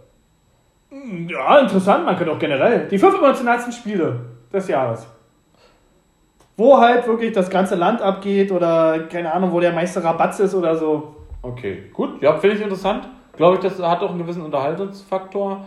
S1: Ja, interessant, man könnte auch generell. Die fünf emotionalsten Spiele des Jahres. Wo halt wirklich das ganze Land abgeht oder keine Ahnung, wo der Meister Rabatz ist oder so.
S2: Okay, gut. Ja, finde ich interessant. Glaube ich, das hat auch einen gewissen Unterhaltungsfaktor.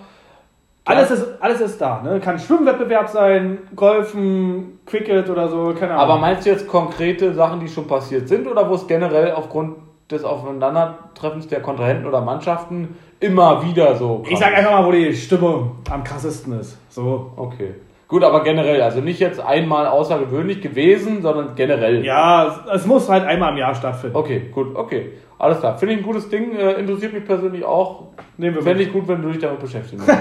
S1: Alles ist, alles ist da. Ne? Kann Schwimmwettbewerb sein, Golfen, Cricket oder so, keine Ahnung.
S2: Aber meinst du jetzt konkrete Sachen, die schon passiert sind oder wo es generell aufgrund des Aufeinandertreffens der Kontrahenten oder Mannschaften immer wieder so
S1: ich sag einfach mal, wo die Stimmung am krassesten ist. So.
S2: Okay. Gut, aber generell, also nicht jetzt einmal außergewöhnlich gewesen, sondern generell.
S1: Ja, es muss halt einmal im Jahr stattfinden.
S2: Okay, gut, okay. Alles klar. Finde ich ein gutes Ding, äh, interessiert mich persönlich auch.
S1: Nehmen wir
S2: Fände ich gut, wenn du dich damit beschäftigen würdest.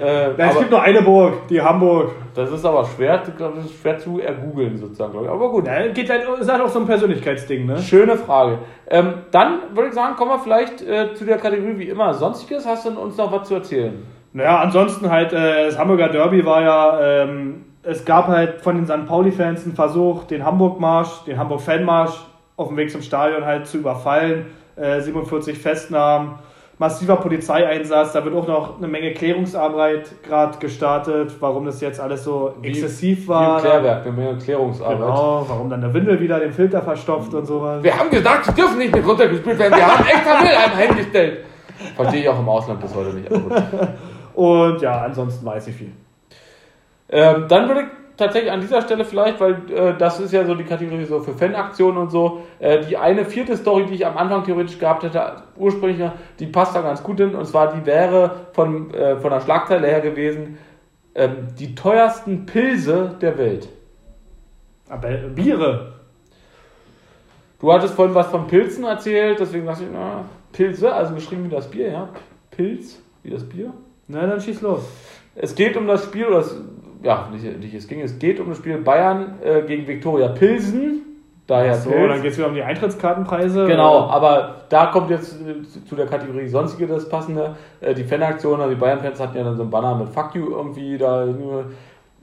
S2: äh,
S1: Ja, es gibt nur eine Burg, die Hamburg.
S2: das ist aber schwer, das ist schwer zu ergoogeln sozusagen, glaube ich. Aber gut.
S1: Ja, geht halt, ist halt auch so ein Persönlichkeitsding, ne?
S2: Schöne Frage. Ähm, dann würde ich sagen, kommen wir vielleicht äh, zu der Kategorie wie immer Sonstiges. Hast du uns noch was zu erzählen?
S1: Naja, ansonsten halt, äh, das Hamburger Derby war ja, ähm, es gab halt von den St. Pauli-Fans einen Versuch, den Hamburg-Marsch, den Hamburg-Fanmarsch auf dem Weg zum Stadion halt zu überfallen. Äh, 47 Festnahmen, massiver Polizeieinsatz, da wird auch noch eine Menge Klärungsarbeit gerade gestartet, warum das jetzt alles so
S2: Wie-
S1: exzessiv
S2: Wie
S1: war.
S2: im Klärwerk, eine Menge Klärungsarbeit.
S1: Genau, warum dann der Windel wieder den Filter verstopft und sowas.
S2: Wir haben gesagt, sie dürfen nicht mit runtergespielt werden. Wir haben extra Mülleimer hingestellt. Verstehe ich auch im Ausland bis heute nicht.
S1: Und ja, ansonsten weiß ich viel.
S2: Ähm, dann würde ich tatsächlich an dieser Stelle vielleicht, weil äh, das ist ja so die Kategorie so für Fanaktionen und so, äh, die eine vierte Story, die ich am Anfang theoretisch gehabt hätte, ursprünglich, die passt da ganz gut hin. Und zwar, die wäre von, äh, von der Schlagzeile her gewesen, ähm, die teuersten Pilze der Welt.
S1: Aber äh, Biere.
S2: Du hattest vorhin was von Pilzen erzählt, deswegen dachte ich, na, Pilze, also geschrieben wie das Bier, ja. Pilz, wie das Bier.
S1: Na, dann schieß los.
S2: Es geht um das Spiel, oder es, ja, nicht, nicht es ging, es geht um das Spiel Bayern äh, gegen Viktoria Pilsen. Daher
S1: So,
S2: Pilz.
S1: dann geht es wieder um die Eintrittskartenpreise.
S2: Genau, aber da kommt jetzt äh, zu- der Kategorie Sonstige das Passende. Äh, Die Fanaktion, also die Bayern-Fans hatten ja dann so ein Banner mit Fuck you irgendwie da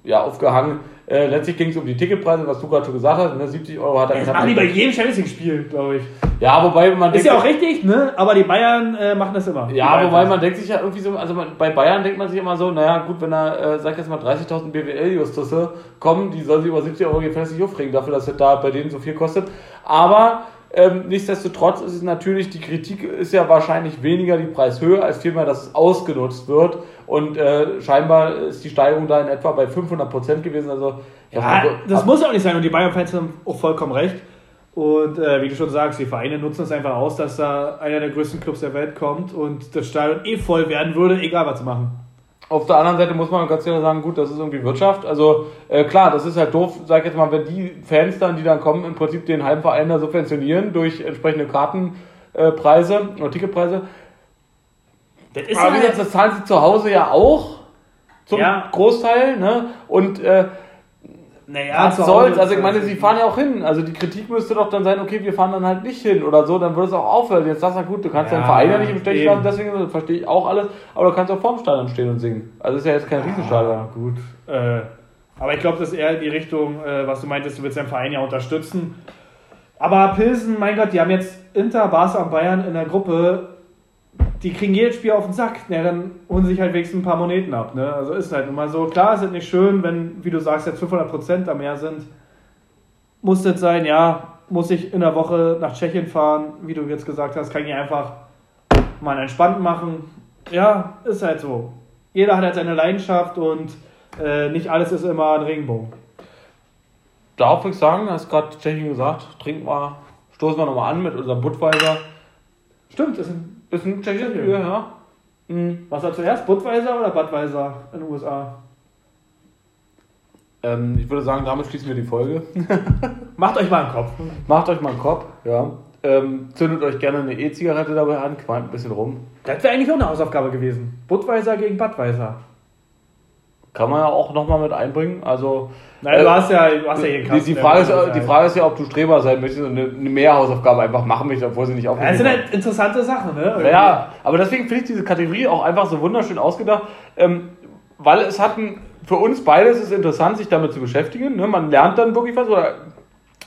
S2: ja, aufgehangen. Äh, letztlich ging es um die Ticketpreise, was du gerade schon gesagt hast. Ne? 70 Euro hat er
S1: Das machen die bei jedem Champions League-Spiel, glaube ich.
S2: Ja, wobei man
S1: Ist
S2: denkt,
S1: ja auch richtig, ne? Aber die Bayern äh, machen das immer.
S2: Ja, wobei man denkt sich ja irgendwie so, also man, bei Bayern denkt man sich immer so, naja, gut, wenn da, äh, sag ich jetzt mal, 30.000 BWL-Justusse kommen, die sollen sich über 70 Euro gefällig aufregen dafür, dass es da bei denen so viel kostet. Aber ähm, nichtsdestotrotz ist es natürlich, die Kritik ist ja wahrscheinlich weniger die Preishöhe, als vielmehr, dass es ausgenutzt wird. Und äh, scheinbar ist die Steigerung da in etwa bei 500% gewesen. Also,
S1: Ja, das muss auch nicht sein und die Bayern-Fans haben auch vollkommen recht. Und äh, wie du schon sagst, die Vereine nutzen es einfach aus, dass da einer der größten Clubs der Welt kommt und das Stadion eh voll werden würde, egal was sie machen.
S2: Auf der anderen Seite muss man ganz klar sagen, gut, das ist irgendwie Wirtschaft. Also äh, klar, das ist halt doof, sag ich jetzt mal, wenn die Fans dann, die dann kommen, im Prinzip den Heimverein da subventionieren durch entsprechende Kartenpreise äh, oder Ticketpreise.
S1: Das ist
S2: Aber gesagt, das zahlen sie zu Hause ja auch zum
S1: Ja.
S2: Großteil, ne? Und äh,
S1: naja,
S2: was soll's? Also ich meine, sie fahren ja auch hin. Also die Kritik müsste doch dann sein, okay, wir fahren dann halt nicht hin oder so, dann würde es auch aufhören. Jetzt sagst du, gut, du kannst
S1: Ja,
S2: deinen Verein ja nicht im Stich lassen, deswegen verstehe ich auch alles, aber du kannst auch vorm Stadion stehen und singen. Also ist ja jetzt kein Riesenstadion.
S1: Ja, gut. Äh, aber ich glaube, das ist eher die Richtung, äh, was du meintest, du willst deinen Verein ja unterstützen. Aber Pilsen, mein Gott, die haben jetzt Inter, Barca und Bayern in der Gruppe. Die kriegen jedes Spiel auf den Sack. Ja, dann holen sie sich halt wenigstens ein paar Moneten ab. Ne? Also ist halt immer so. Klar, ist es nicht schön, wenn, wie du sagst, jetzt 500% da mehr sind. Muss das sein, ja. Muss ich in der Woche nach Tschechien fahren, wie du jetzt gesagt hast, kann ich einfach mal entspannt machen. Ja, ist halt so. Jeder hat halt seine Leidenschaft und äh, nicht alles ist immer ein Regenbogen.
S2: Darf ich sagen, hast gerade Tschechien gesagt, trinken wir, stoßen wir nochmal an mit unserem Budweiser.
S1: Stimmt, ist ein,
S2: Ist ein tschechisches. Bier, ja. Mhm.
S1: was war zuerst? Budweiser oder Budweiser in den USA?
S2: Ähm, ich würde sagen, damit schließen wir die Folge.
S1: Macht euch mal einen Kopf.
S2: Macht euch mal einen Kopf, ja. Ähm, zündet euch gerne eine E-Zigarette dabei an, qualmt ein bisschen rum.
S1: Das wäre eigentlich auch eine Hausaufgabe gewesen. Budweiser gegen Budweiser.
S2: Kann man ja auch nochmal mit einbringen. Also,
S1: Nein,
S2: Äh,
S1: du hast ja, du hast ja hier
S2: die, die, Frage ist,
S1: Budweiser
S2: die
S1: halt.
S2: Frage ist ja, ob du Streber sein möchtest und eine, eine Mehrhausaufgabe einfach machen möchtest, obwohl sie nicht
S1: Ja, das
S2: aufgegeben
S1: sind halt interessante Sachen, ne?
S2: Ja, aber deswegen finde ich diese Kategorie auch einfach so wunderschön ausgedacht, ähm, weil es hat ein, für uns beide ist es interessant, sich damit zu beschäftigen. Ne? Man lernt dann wirklich was oder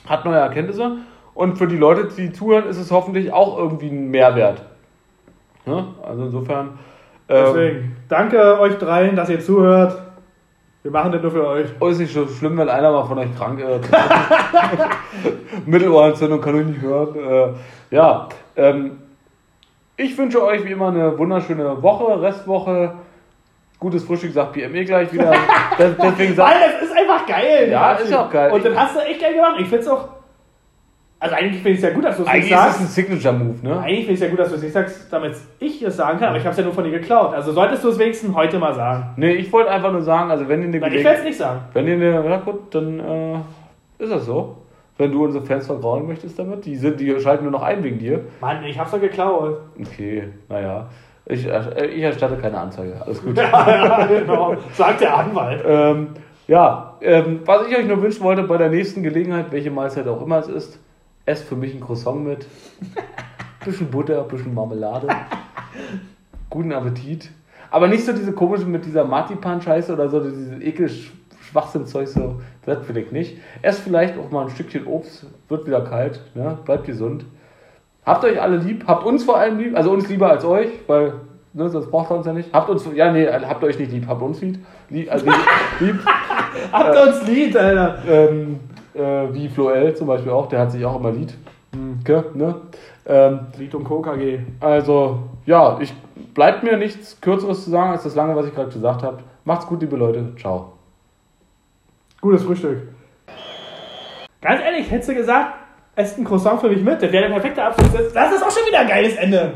S2: hat neue Erkenntnisse. Und für die Leute, die zuhören, ist es hoffentlich auch irgendwie ein Mehrwert. Ne? Also insofern. Ähm,
S1: Deswegen, danke euch dreien, dass ihr zuhört. Wir machen das nur für euch.
S2: oh, ist nicht so schlimm, wenn einer mal von euch krank ist. Mittelohrentzündung kann ich nicht hören. Äh, ja, ähm, ich wünsche euch wie immer eine wunderschöne Woche, Restwoche. Gutes Frühstück sagt BME gleich wieder. Des- Deswegen sagt,
S1: Weil das ist einfach geil.
S2: Ja,
S1: Martin.
S2: ist auch geil.
S1: Und das hast du echt geil gemacht. Ich find's auch. Also eigentlich finde ich es ja gut, dass du es nicht
S2: eigentlich ist es ein
S1: sagst.
S2: Signature-Move, ne?
S1: Eigentlich finde ich es ja gut, dass du es nicht sagst, damit ich es sagen kann, aber ich habe es ja nur von dir geklaut. Also solltest du es wenigstens heute mal sagen.
S2: Nee, ich wollte einfach nur sagen, also wenn ihr eine
S1: Nein, ich werde es nicht sagen.
S2: wenn ihr eine, ja gut, dann äh, ist das so. Wenn du unsere Fans vergrauen möchtest damit, die sind, die schalten nur noch ein wegen dir.
S1: Mann, ich hab's doch geklaut.
S2: Okay, naja. Ich, äh, ich erstatte keine Anzeige. Alles gut.
S1: ja, genau. Sagt der Anwalt.
S2: Ähm, ja, ähm, was ich euch nur wünschen wollte bei der nächsten Gelegenheit, welche Mahlzeit auch immer es ist, esst für mich ein Croissant mit. Bisschen Butter, bisschen Marmelade. Guten Appetit. Aber nicht so diese komische mit dieser Marzipan-Scheiße oder so, diese ekel Schwachsinnzeug, so, das will ich nicht. Esst vielleicht auch mal ein Stückchen Obst, wird wieder kalt, ne? bleibt gesund. Habt euch alle lieb, habt uns vor allem lieb, also uns lieber als euch, weil ne, sonst braucht ihr uns ja nicht. Habt uns, ja, nee, habt euch nicht lieb, habt uns lieb. lieb, also lieb.
S1: habt äh, uns lieb, Alter.
S2: Ähm, äh, wie Floel zum Beispiel auch, der hat sich auch immer Lied. Hm, ne?
S1: Ähm, Lied und Co. KG.
S2: Also, ja, ich bleibt mir nichts Kürzeres zu sagen als das lange, was ich gerade gesagt habe. Macht's gut, liebe Leute. Ciao.
S1: Gutes Frühstück. Ganz ehrlich, hättest du gesagt, esst ein Croissant für mich mit, das wäre der perfekte Abschluss. Das ist auch schon wieder ein geiles Ende.